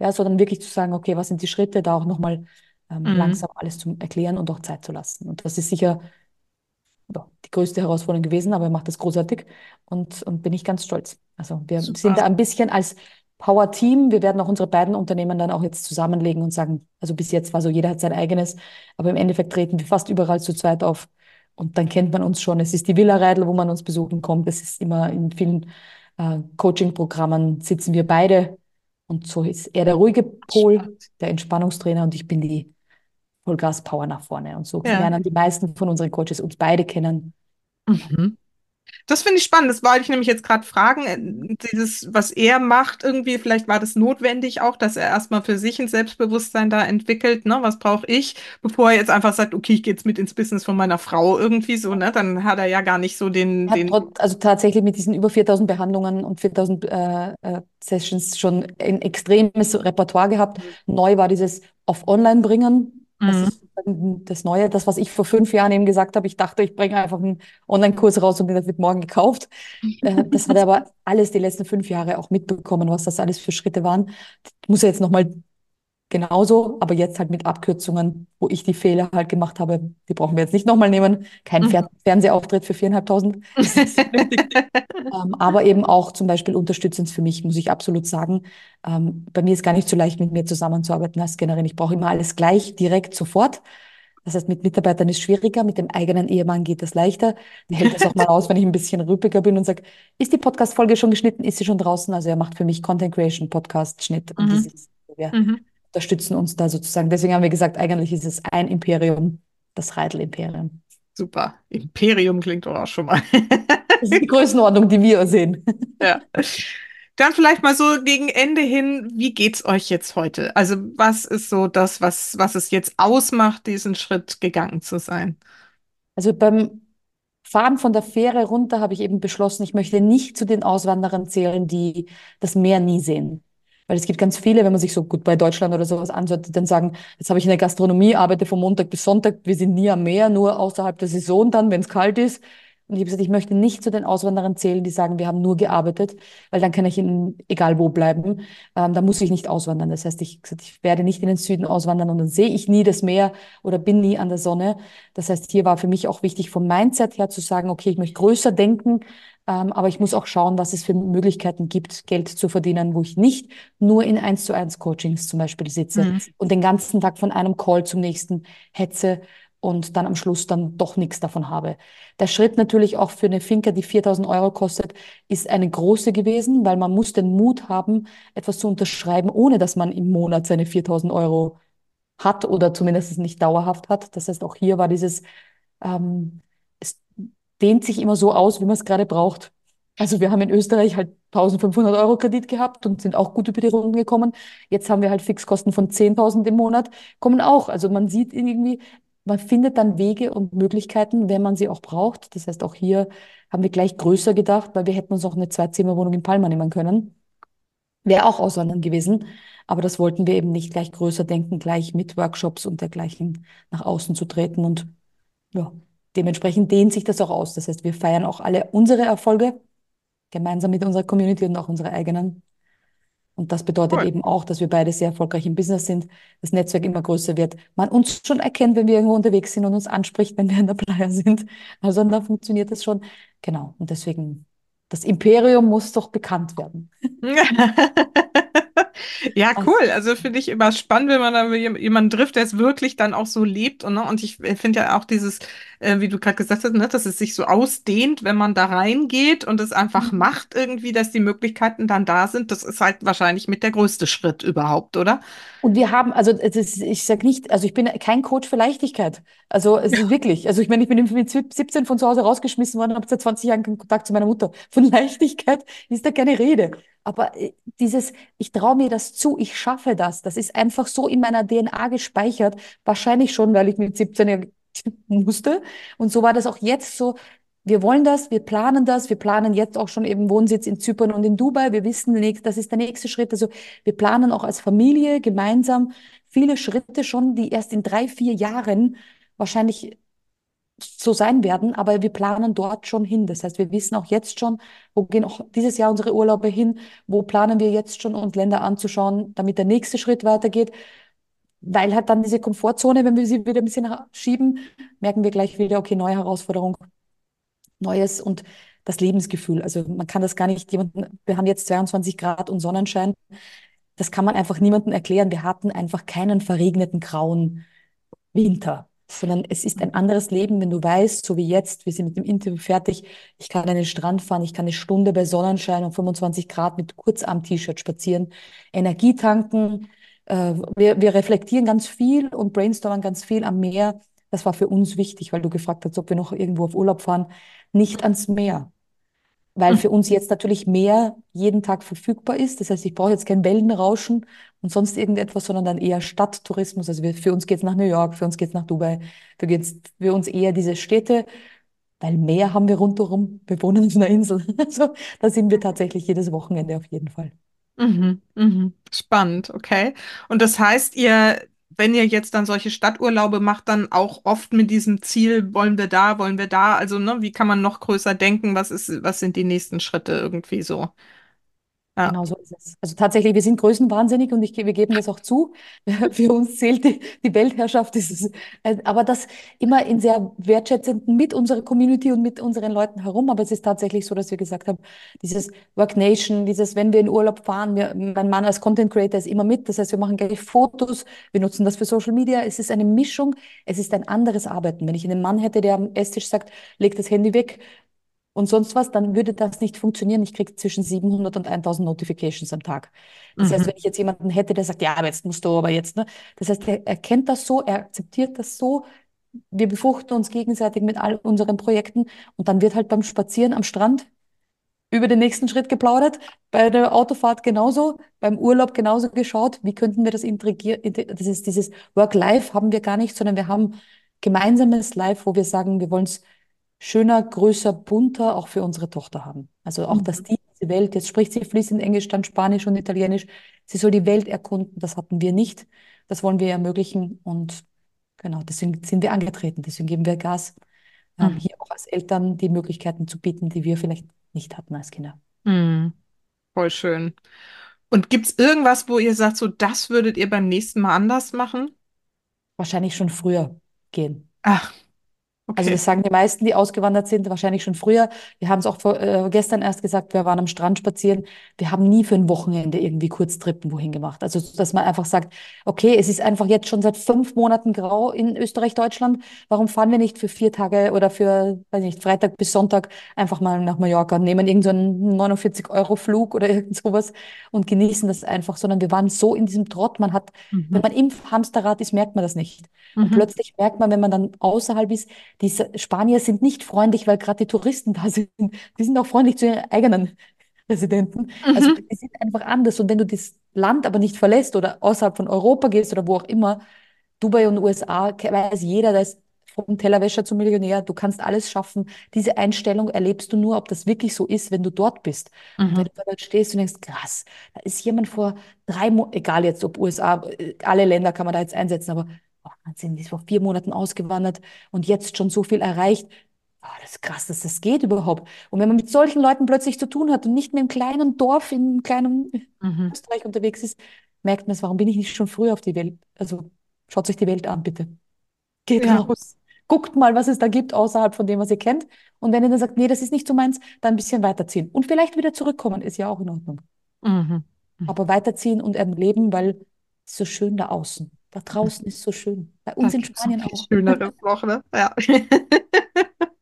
ja, sondern wirklich zu sagen, okay, was sind die Schritte, da auch nochmal ähm, Mhm. langsam alles zu erklären und auch Zeit zu lassen. Und das ist sicher die größte Herausforderung gewesen, aber er macht das großartig und, und bin ich ganz stolz. Also wir Super. sind da ein bisschen als Power-Team. Wir werden auch unsere beiden Unternehmen dann auch jetzt zusammenlegen und sagen, also bis jetzt war so, jeder hat sein eigenes, aber im Endeffekt treten wir fast überall zu zweit auf und dann kennt man uns schon. Es ist die Villa Reidel, wo man uns besuchen kommt. Es ist immer in vielen äh, Coaching-Programmen sitzen wir beide und so ist er der ruhige Pol, der Entspannungstrainer und ich bin die Vollgas-Power nach vorne. Und so Ja. lernen die meisten von unseren Coaches uns beide kennen. Mhm. Das finde ich spannend. Das wollte ich nämlich jetzt gerade fragen. Äh, Dieses, was er macht, irgendwie, vielleicht war das notwendig auch, dass er erstmal für sich ein Selbstbewusstsein da entwickelt, ne? Was brauche ich, bevor er jetzt einfach sagt, okay, ich gehe jetzt mit ins Business von meiner Frau irgendwie so, ne? Dann hat er ja gar nicht so den, Hat den. also tatsächlich mit diesen über 4000 Behandlungen und 4000 äh, äh, Sessions schon ein extremes Repertoire gehabt. Neu war dieses auf Online bringen. Das Mhm. ist das Neue, das, was ich vor fünf Jahren eben gesagt habe. Ich dachte, ich bringe einfach einen Online-Kurs raus und der wird morgen gekauft. Äh, Das hat er aber alles die letzten fünf Jahre auch mitbekommen, was das alles für Schritte waren. Muss er jetzt nochmal genauso, aber jetzt halt mit Abkürzungen, wo ich die Fehler halt gemacht habe. Die brauchen wir jetzt nicht nochmal nehmen. Kein Mhm. Fer Fernsehauftritt für viereinhalbtausend. Ähm, aber eben auch zum Beispiel unterstützend für mich, muss ich absolut sagen. Ähm, bei mir ist gar nicht so leicht, mit mir zusammenzuarbeiten als Scannerin. Ich brauche immer alles gleich, direkt, sofort. Das heißt, mit Mitarbeitern ist schwieriger, mit dem eigenen Ehemann geht das leichter. Der hält das auch mal aus, wenn ich ein bisschen rüppiger bin und sage, ist die Podcast-Folge schon geschnitten? Ist sie schon draußen? Also er macht für mich Content Creation, Podcast, Schnitt und Mhm. dieses, wir Mhm. Unterstützen uns da sozusagen. Deswegen haben wir gesagt, eigentlich ist es ein Imperium, das Reitl-Imperium. Super. Imperium klingt doch auch schon mal. Das ist die Größenordnung, die wir sehen. Ja. Dann vielleicht mal so gegen Ende hin, wie geht's euch jetzt heute? Also, was ist so das, was, was es jetzt ausmacht, diesen Schritt gegangen zu sein? Also beim Fahren von der Fähre runter habe ich eben beschlossen, ich möchte nicht zu den Auswanderern zählen, die das Meer nie sehen. Weil es gibt ganz viele, wenn man sich so gut bei Deutschland oder sowas anschaut, die dann sagen, jetzt habe ich in der Gastronomie, arbeite von Montag bis Sonntag, wir sind nie am Meer, nur außerhalb der Saison dann, wenn es kalt ist. Und ich habe gesagt, ich möchte nicht zu den Auswanderern zählen, die sagen, wir haben nur gearbeitet, weil dann kann ich in egal wo bleiben. Ähm, da muss ich nicht auswandern. Das heißt, ich, ich werde nicht in den Süden auswandern und dann sehe ich nie das Meer oder bin nie an der Sonne. Das heißt, hier war für mich auch wichtig, vom Mindset her zu sagen, okay, ich möchte größer denken, ähm, aber ich muss auch schauen, was es für Möglichkeiten gibt, Geld zu verdienen, wo ich nicht nur in eins zu eins Coachings zum Beispiel sitze Mhm. und den ganzen Tag von einem Call zum nächsten hetze und dann am Schluss dann doch nichts davon habe. Der Schritt natürlich auch für eine Finca, die 4000 Euro kostet, ist eine große gewesen, weil man muss den Mut haben, etwas zu unterschreiben, ohne dass man im Monat seine 4000 Euro hat oder zumindest nicht dauerhaft hat. Das heißt, auch hier war dieses, ähm, dehnt sich immer so aus, wie man es gerade braucht. Also wir haben in Österreich halt 1500 Euro Kredit gehabt und sind auch gut über die Runden gekommen. Jetzt haben wir halt Fixkosten von 10.000 im Monat, kommen auch. Also man sieht irgendwie, man findet dann Wege und Möglichkeiten, wenn man sie auch braucht. Das heißt, auch hier haben wir gleich größer gedacht, weil wir hätten uns auch eine Zwei-Zimmer-Wohnung in Palma nehmen können. Wäre auch auswandern gewesen. Aber das wollten wir eben nicht gleich größer denken, gleich mit Workshops und dergleichen nach außen zu treten. Und ja, dementsprechend dehnt sich das auch aus. Das heißt, wir feiern auch alle unsere Erfolge gemeinsam mit unserer Community und auch unsere eigenen. Und das bedeutet Cool. eben auch, dass wir beide sehr erfolgreich im Business sind, das Netzwerk immer größer wird, man uns schon erkennt, wenn wir irgendwo unterwegs sind und uns anspricht, wenn wir in der Playa sind. Also da funktioniert das schon. Genau. Und deswegen, das Imperium muss doch bekannt werden. Ja, cool. Also finde ich immer spannend, wenn man da jem- jemanden trifft, der es wirklich dann auch so lebt. Und, ne? Und ich finde ja auch dieses, äh, wie du gerade gesagt hast, ne, dass es sich so ausdehnt, wenn man da reingeht und es einfach Mhm. macht irgendwie, dass die Möglichkeiten dann da sind. Das ist halt wahrscheinlich mit der größte Schritt überhaupt, oder? Und wir haben, also ist, ich sage nicht, also ich bin kein Coach für Leichtigkeit. Also es ist wirklich, also ich meine, ich bin mit 17 von zu Hause rausgeschmissen worden, habe seit 20 Jahren keinen Kontakt zu meiner Mutter. Von Leichtigkeit ist da keine Rede. Aber äh, dieses, ich traue mir das zu, ich schaffe das, das ist einfach so in meiner DNA gespeichert. Wahrscheinlich schon, weil ich mit 17 ja musste. Und so war das auch jetzt so. Wir wollen das, wir planen das, wir planen jetzt auch schon eben Wohnsitz in Zypern und in Dubai. Wir wissen, das ist der nächste Schritt. Also wir planen auch als Familie gemeinsam viele Schritte schon, die erst in drei, vier Jahren wahrscheinlich so sein werden, aber wir planen dort schon hin. Das heißt, wir wissen auch jetzt schon, wo gehen auch dieses Jahr unsere Urlaube hin, wo planen wir jetzt schon, uns Länder anzuschauen, damit der nächste Schritt weitergeht. Weil halt dann diese Komfortzone, wenn wir sie wieder ein bisschen schieben, merken wir gleich wieder, okay, neue Herausforderung, Neues und das Lebensgefühl. Also man kann das gar nicht jemanden, wir haben jetzt 22 Grad und Sonnenschein. Das kann man einfach niemandem erklären. Wir hatten einfach keinen verregneten grauen Winter, sondern es ist ein anderes Leben, wenn du weißt, so wie jetzt, wir sind mit dem Interview fertig, ich kann an den Strand fahren, ich kann eine Stunde bei Sonnenschein und 25 Grad mit Kurzarm-T-Shirt spazieren, Energie tanken. Äh, wir, wir reflektieren ganz viel und brainstormen ganz viel am Meer. Das war für uns wichtig, weil du gefragt hast, ob wir noch irgendwo auf Urlaub fahren. Nicht ans Meer weil für uns jetzt natürlich mehr jeden Tag verfügbar ist. Das heißt, ich brauche jetzt kein Wellenrauschen und sonst irgendetwas, sondern dann eher Stadttourismus. Also wir, für uns geht's nach New York, für uns geht's nach Dubai, für, geht's, für uns eher diese Städte, weil Meer haben wir rundherum. Wir wohnen auf einer Insel. Also da sind wir tatsächlich jedes Wochenende auf jeden Fall. Mhm, mhm. Spannend, okay. Und das heißt, ihr, wenn ihr jetzt dann solche Stadturlaube macht, dann auch oft mit diesem Ziel, wollen wir da, wollen wir da, also ne, wie kann man noch größer denken? Was ist, was sind die nächsten Schritte irgendwie so? Ja. Genau so ist es. Also tatsächlich, wir sind größenwahnsinnig und ich, wir geben das auch zu. Für uns zählt die, die Weltherrschaft. Ist es, äh, aber das immer in sehr wertschätzenden mit unserer Community und mit unseren Leuten herum. Aber es ist tatsächlich so, dass wir gesagt haben, dieses Work Nation, dieses, wenn wir in Urlaub fahren, wir, mein Mann als Content Creator ist immer mit. Das heißt, wir machen gleich Fotos, wir nutzen das für Social Media. Es ist eine Mischung, es ist ein anderes Arbeiten. Wenn ich einen Mann hätte, der am Esstisch sagt, leg das Handy weg, und sonst was, dann würde das nicht funktionieren. Ich kriege zwischen 700 und 1000 Notifications am Tag. Das heißt, Mhm. wenn ich jetzt jemanden hätte, der sagt, ja, aber jetzt musst du aber jetzt, ne? Das heißt, er, er kennt das so, er akzeptiert das so. Wir befruchten uns gegenseitig mit all unseren Projekten und dann wird halt beim Spazieren am Strand über den nächsten Schritt geplaudert, bei der Autofahrt genauso, beim Urlaub genauso geschaut, wie könnten wir das integrieren. Das ist dieses Work-Life haben wir gar nicht, sondern wir haben gemeinsames Life, wo wir sagen, wir wollen es schöner, größer, bunter auch für unsere Tochter haben. Also auch, dass Mhm. die diese Welt, jetzt spricht sie fließend Englisch, dann Spanisch und Italienisch, sie soll die Welt erkunden, das hatten wir nicht. Das wollen wir ermöglichen und genau, deswegen sind wir angetreten, deswegen geben wir Gas, ähm, Mhm. hier auch als Eltern die Möglichkeiten zu bieten, die wir vielleicht nicht hatten als Kinder. Mhm. Voll schön. Und gibt es irgendwas, wo ihr sagt, so das würdet ihr beim nächsten Mal anders machen? Wahrscheinlich schon früher gehen. Ach, Also das sagen die meisten, die ausgewandert sind, wahrscheinlich schon früher. Wir haben es auch vor, äh, gestern erst gesagt, wir waren am Strand spazieren. Wir haben nie für ein Wochenende irgendwie Kurztrippen wohin gemacht. Also dass man einfach sagt, okay, es ist einfach jetzt schon seit fünf Monaten grau in Österreich, Deutschland. Warum fahren wir nicht für vier Tage oder für, weiß nicht, Freitag bis Sonntag einfach mal nach Mallorca, nehmen irgend so einen 49-Euro-Flug oder irgend sowas und genießen das einfach, sondern wir waren so in diesem Trott. Man hat, wenn Mhm. man im Hamsterrad ist, merkt man das nicht. Und Mhm. plötzlich merkt man, wenn man dann außerhalb ist, diese Spanier sind nicht freundlich, weil gerade die Touristen da sind. Die sind auch freundlich zu ihren eigenen Residenten. Also Mhm. die sind einfach anders. Und wenn du das Land aber nicht verlässt oder außerhalb von Europa gehst oder wo auch immer, Dubai und USA, weiß jeder, da ist vom Tellerwäscher zum Millionär, du kannst alles schaffen. Diese Einstellung erlebst du nur, ob das wirklich so ist, wenn du dort bist. Und wenn Mhm. du dort stehst und denkst, krass, da ist jemand vor drei Monaten, egal jetzt ob USA, äh, alle Länder kann man da jetzt einsetzen, aber Wahnsinn, die ist vor vier Monaten ausgewandert und jetzt schon so viel erreicht. Ah, das ist krass, dass das geht überhaupt. Und wenn man mit solchen Leuten plötzlich zu tun hat und nicht mehr im kleinen Dorf in einem kleinen Mhm. Österreich unterwegs ist, merkt man es, warum bin ich nicht schon früher auf die Welt? Also schaut euch die Welt an, bitte. Geht Ja. raus. Guckt mal, was es da gibt außerhalb von dem, was ihr kennt. Und wenn ihr dann sagt, nee, das ist nicht so meins, dann ein bisschen weiterziehen. Und vielleicht wieder zurückkommen, ist ja auch in Ordnung. Mhm. aber weiterziehen und erleben, weil es so schön da außen. Da draußen ist so schön. Bei Da uns in es noch Spanien auch. Schöneres noch, ne? Ja.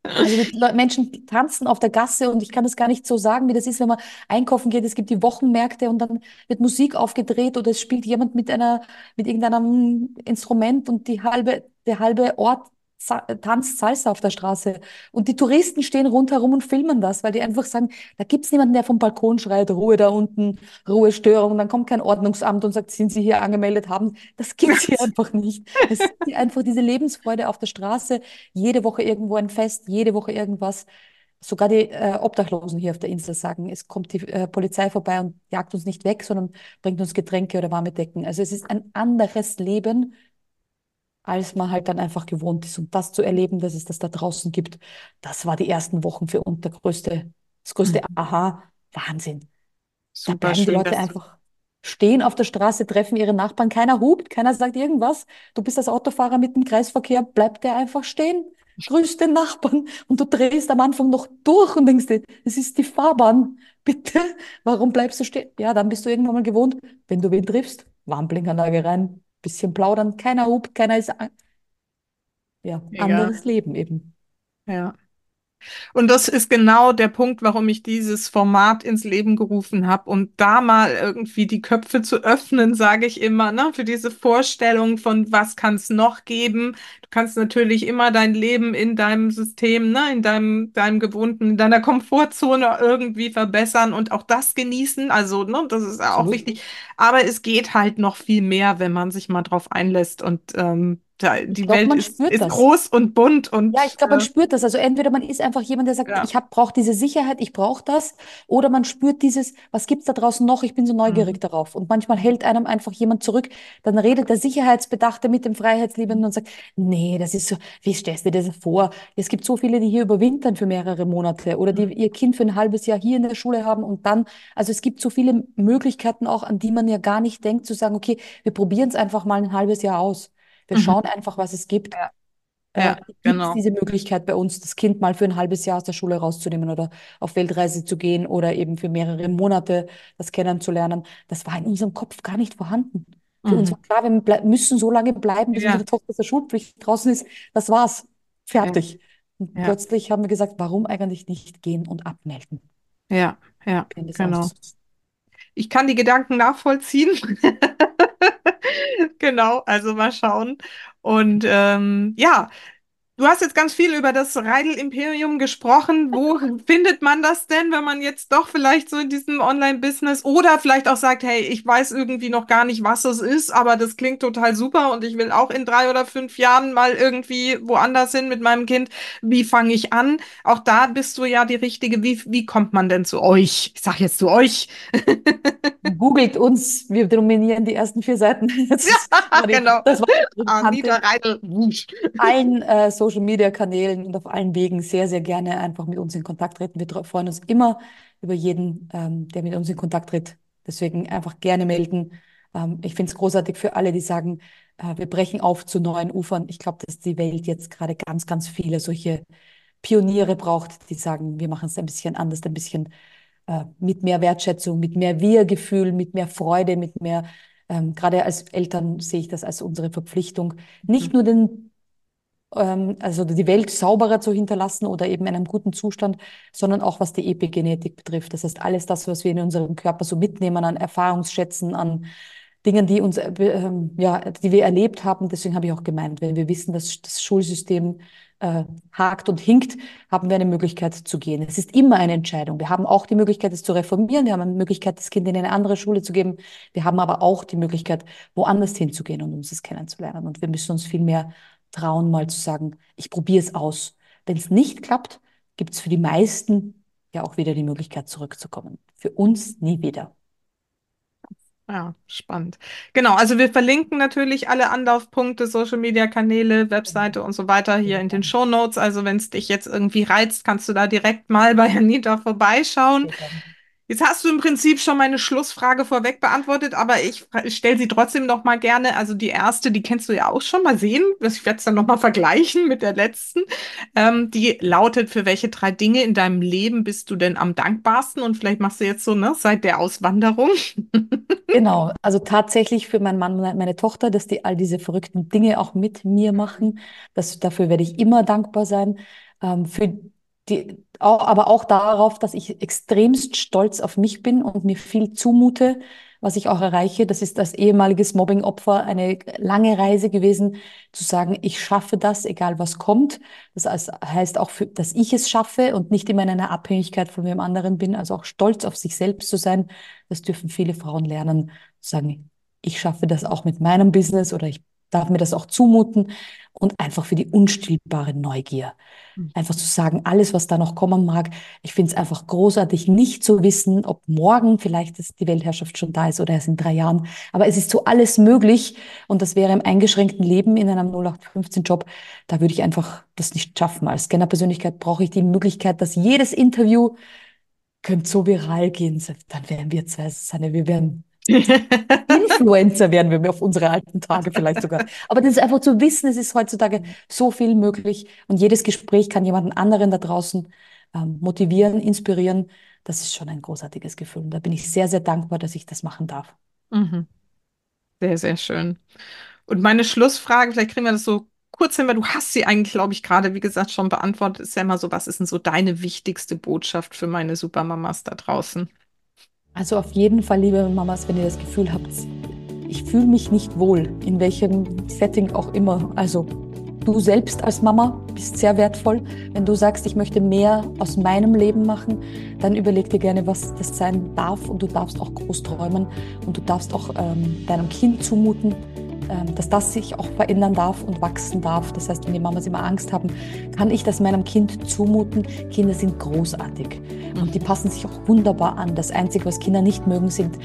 Also Menschen tanzen auf der Gasse und ich kann das gar nicht so sagen, wie das ist, wenn man einkaufen geht. Es gibt die Wochenmärkte und dann wird Musik aufgedreht oder es spielt jemand mit einer, mit irgendeinem Instrument und die halbe, der halbe Ort tanzt Salsa auf der Straße. Und die Touristen stehen rundherum und filmen das, weil die einfach sagen, da gibt's niemanden, der vom Balkon schreit, Ruhe da unten, Ruhestörung. Dann kommt kein Ordnungsamt und sagt, sind Sie hier angemeldet haben. Das gibt's hier einfach nicht. Es ist einfach diese Lebensfreude auf der Straße jede Woche irgendwo ein Fest, jede Woche irgendwas. Sogar die äh, Obdachlosen hier auf der Insel sagen, es kommt die äh, Polizei vorbei und jagt uns nicht weg, sondern bringt uns Getränke oder warme Decken. Also es ist ein anderes Leben, als man halt dann einfach gewohnt ist. Und das zu erleben, dass es das da draußen gibt, das war die ersten Wochen für uns der größte, das größte Mhm. Aha, Wahnsinn. Da Super bleiben die schön, Leute dass du. einfach stehen auf der Straße, treffen ihre Nachbarn, keiner hupt, keiner sagt irgendwas. Du bist als Autofahrer mit dem Kreisverkehr, bleibt der einfach stehen, grüßt den Nachbarn und du drehst am Anfang noch durch und denkst dir, es ist die Fahrbahn. Bitte, warum bleibst du stehen? Ja, dann bist du irgendwann mal gewohnt, wenn du wen triffst, Warnblinkanlage rein, bisschen plaudern, keiner hupt, keiner ist, ja, Mega. anderes Leben eben. Ja. Und das ist genau der Punkt, warum ich dieses Format ins Leben gerufen habe, um da mal irgendwie die Köpfe zu öffnen, sage ich immer, ne, für diese Vorstellung von, was kann es noch geben. Du kannst natürlich immer dein Leben in deinem System, ne, in deinem, deinem gewohnten, in deiner Komfortzone irgendwie verbessern und auch das genießen. Also, ne, das ist auch Absolut. wichtig. Aber es geht halt noch viel mehr, wenn man sich mal drauf einlässt und ähm, die glaube, Welt man ist, spürt ist das. groß und bunt Ja, und ich glaube, man äh, spürt das. Also entweder man ist einfach jemand, der sagt, ja. ich brauche diese Sicherheit, ich brauche das, oder man spürt dieses, was gibt's da draußen noch? Ich bin so neugierig Mhm. darauf. Und manchmal hält einem einfach jemand zurück. Dann redet der Sicherheitsbedachte mit dem Freiheitsliebenden und sagt, nee, das ist so, wie stellst du dir das vor? Es gibt so viele, die hier überwintern für mehrere Monate oder die Mhm. ihr Kind für ein halbes Jahr hier in der Schule haben und dann, also es gibt so viele Möglichkeiten auch, an die man ja gar nicht denkt, zu sagen, okay, wir probieren es einfach mal ein halbes Jahr aus. Wir Mhm. schauen einfach, was es gibt Ja, äh, ja, es genau. diese Möglichkeit bei uns, das Kind mal für ein halbes Jahr aus der Schule rauszunehmen oder auf Weltreise zu gehen oder eben für mehrere Monate das kennenzulernen. Das war in unserem Kopf gar nicht vorhanden. Für uns Mhm. war klar, wir müssen so lange bleiben, bis Ja, unsere Tochter aus der Schulpflicht draußen ist. Das war's. ja, Fertig. Und ja, plötzlich haben wir gesagt, warum eigentlich nicht gehen und abmelden? ja, ja, genau. aus. Ich kann die Gedanken nachvollziehen. Genau, also mal schauen. Und ähm, ja, du hast jetzt ganz viel über das Reidel-Imperium gesprochen. Wo findet man das denn, wenn man jetzt doch vielleicht so in diesem Online-Business oder vielleicht auch sagt, hey, ich weiß irgendwie noch gar nicht, was es ist, aber das klingt total super und ich will auch in drei oder fünf Jahren mal irgendwie woanders hin mit meinem Kind. Wie fange ich an? Auch da bist du ja die Richtige. Wie, wie kommt man denn zu euch? Ich sag jetzt zu euch. Googelt uns, wir dominieren die ersten vier Seiten. Das die, Genau. das war unsere Anita Reidel. Allen äh, Social Media Kanälen und auf allen Wegen sehr, sehr gerne einfach mit uns in Kontakt treten. Wir freuen uns immer über jeden, ähm, der mit uns in Kontakt tritt. Deswegen einfach gerne melden. Ähm, ich finde es großartig für alle, die sagen, äh, wir brechen auf zu neuen Ufern. Ich glaube, dass die Welt jetzt gerade ganz, ganz viele solche Pioniere braucht, die sagen, wir machen es ein bisschen anders, ein bisschen äh, mit mehr Wertschätzung, mit mehr Wir-Gefühl, mit mehr Freude, mit mehr, ähm, gerade als Eltern sehe ich das als unsere Verpflichtung, nicht nur den also die Welt sauberer zu hinterlassen oder eben in einem guten Zustand, sondern auch was die Epigenetik betrifft. Das heißt, alles das, was wir in unserem Körper so mitnehmen an Erfahrungsschätzen, an Dingen, die uns, äh, ähm, ja, die wir erlebt haben. Deswegen habe ich auch gemeint, wenn wir wissen, dass das Schulsystem äh, hakt und hinkt, haben wir eine Möglichkeit zu gehen. Es ist immer eine Entscheidung. Wir haben auch die Möglichkeit, es zu reformieren. Wir haben eine Möglichkeit, das Kind in eine andere Schule zu geben. Wir haben aber auch die Möglichkeit, woanders hinzugehen und uns das kennenzulernen. Und wir müssen uns viel mehr trauen, mal zu sagen, ich probiere es aus. Wenn es nicht klappt, gibt es für die meisten ja auch wieder die Möglichkeit, zurückzukommen. Für uns nie wieder. Ja, spannend. Genau, also wir verlinken natürlich alle Anlaufpunkte, Social Media Kanäle. Webseite und so weiter hier in den. Show Notes. Also wenn es dich jetzt irgendwie reizt, kannst du da direkt mal bei Anita vorbeischauen. Jetzt hast du im Prinzip schon meine Schlussfrage vorweg beantwortet, aber ich stelle sie trotzdem noch mal gerne. Also die erste, die kennst du ja auch schon mal sehen. Ich werde es dann noch mal vergleichen mit der letzten. Ähm, die lautet: Für welche drei Dinge in deinem Leben bist du denn am dankbarsten? Und vielleicht machst du jetzt so ne seit der Auswanderung. Genau, also tatsächlich für meinen Mann und meine Tochter, dass die all diese verrückten Dinge auch mit mir machen. Das, dafür werde ich immer dankbar sein. Ähm, für die, aber auch darauf, dass ich extremst stolz auf mich bin und mir viel zumute, was ich auch erreiche. Das ist als ehemaliges Mobbing-Opfer eine lange Reise gewesen, zu sagen, ich schaffe das, egal was kommt. Das heißt auch, für, dass ich es schaffe und nicht immer in einer Abhängigkeit von wem anderen bin. Also auch stolz auf sich selbst zu sein. Das dürfen viele Frauen lernen, zu sagen, ich schaffe das auch mit meinem Business oder ich darf mir das auch zumuten und einfach für die unstillbare Neugier. Hm. Einfach zu sagen, alles, was da noch kommen mag, ich finde es einfach großartig, nicht zu wissen, ob morgen vielleicht die Weltherrschaft schon da ist oder erst in drei Jahren. Aber es ist so alles möglich und das wäre im eingeschränkten Leben in einem 0815-Job, da würde ich einfach das nicht schaffen. Als Scanner-Persönlichkeit brauche ich die Möglichkeit, dass jedes Interview könnte so viral gehen. Dann wären wir zwei, wir wären Influencer werden wir auf unsere alten Tage vielleicht sogar. Aber das ist einfach zu wissen, es ist heutzutage so viel möglich und jedes Gespräch kann jemanden anderen da draußen ähm, motivieren, inspirieren. Das ist schon ein großartiges Gefühl. Und da bin ich sehr, sehr dankbar, dass ich das machen darf. Mhm. Sehr, sehr schön. Und meine Schlussfrage, vielleicht kriegen wir das so kurz hin, weil du hast sie eigentlich, glaube ich, gerade, wie gesagt, schon beantwortet, ist ja immer so, was ist denn so deine wichtigste Botschaft für meine Supermamas da draußen? Also auf jeden Fall, liebe Mamas, wenn ihr das Gefühl habt, ich fühle mich nicht wohl, in welchem Setting auch immer. Also du selbst als Mama bist sehr wertvoll. Wenn du sagst, ich möchte mehr aus meinem Leben machen, dann überleg dir gerne, was das sein darf. Und du darfst auch groß träumen und du darfst auch ähm, deinem Kind zumuten, dass das sich auch verändern darf und wachsen darf. Das heißt, wenn die Mamas immer Angst haben, kann ich das meinem Kind zumuten? Kinder sind großartig und die passen sich auch wunderbar an. Das Einzige, was Kinder nicht mögen, sind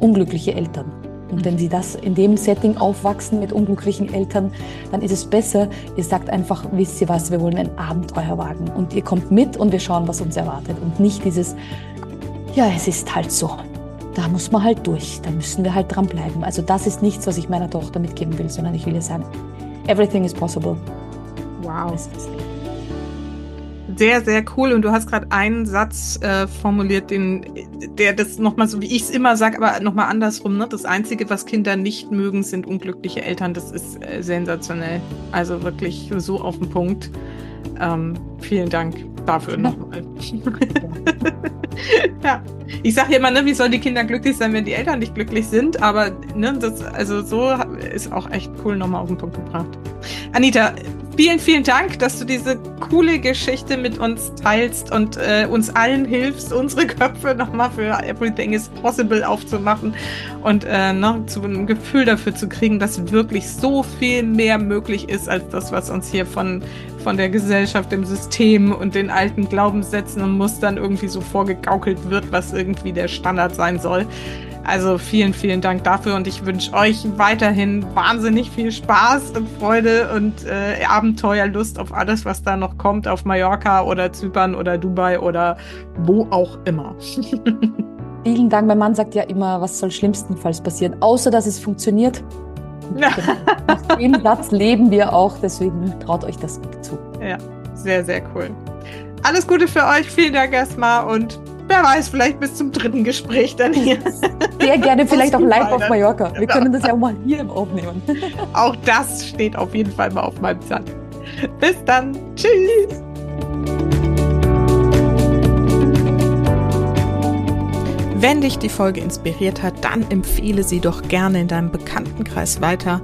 unglückliche Eltern. Und wenn sie das in dem Setting aufwachsen mit unglücklichen Eltern, dann ist es besser, ihr sagt einfach, wisst ihr was, wir wollen ein Abenteuer wagen. Und ihr kommt mit und wir schauen, was uns erwartet. Und nicht dieses, ja, es ist halt so da muss man halt durch. Da müssen wir halt dranbleiben. Also das ist nichts, was ich meiner Tochter mitgeben will, sondern ich will ihr sagen, everything is possible. Wow. Sehr, sehr cool. Und du hast gerade einen Satz äh, formuliert, den, der das nochmal so, wie ich es immer sage, aber nochmal andersrum. Ne? Das Einzige, was Kinder nicht mögen, sind unglückliche Eltern. Das ist äh, sensationell. Also wirklich so auf den Punkt. Ähm, vielen Dank dafür nochmal. ja. Ich sage ja immer, ne, wie sollen die Kinder glücklich sein, wenn die Eltern nicht glücklich sind? Aber ne, das, also so ist auch echt cool nochmal auf den Punkt gebracht. Anita, vielen, vielen Dank, dass du diese coole Geschichte mit uns teilst und äh, uns allen hilfst, unsere Köpfe nochmal für Everything is Possible aufzumachen und äh, ne, zu einem Gefühl dafür zu kriegen, dass wirklich so viel mehr möglich ist als das, was uns hier von von der Gesellschaft, dem System und den alten Glaubenssätzen und Mustern irgendwie so vorgegaukelt wird, was irgendwie der Standard sein soll. Also vielen, vielen Dank dafür und ich wünsche euch weiterhin wahnsinnig viel Spaß und Freude und äh, Abenteuerlust auf alles, was da noch kommt, auf Mallorca oder Zypern oder Dubai oder wo auch immer. Vielen Dank. Mein Mann sagt ja immer, was soll schlimmstenfalls passieren, außer dass es funktioniert. Nach dem Satz leben wir auch, deswegen traut euch das zu. Ja, sehr, sehr cool. Alles Gute für euch, vielen Dank erstmal und wer weiß, vielleicht bis zum dritten Gespräch dann hier. Sehr gerne, vielleicht auch live auf Mallorca. Wir können das ja auch mal hier aufnehmen. Auch das steht auf jeden Fall mal auf meinem Zettel. Bis dann. Tschüss. Wenn dich die Folge inspiriert hat, dann empfehle sie doch gerne in deinem Bekanntenkreis weiter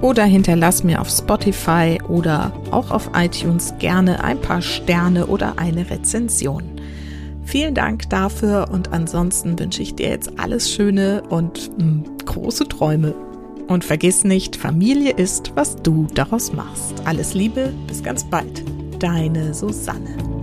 oder hinterlass mir auf Spotify oder auch auf iTunes gerne ein paar Sterne oder eine Rezension. Vielen Dank dafür und ansonsten wünsche ich dir jetzt alles Schöne und mh, hm, große Träume. Und vergiss nicht, Familie ist, was du daraus machst. Alles Liebe, bis ganz bald. Deine Susanne.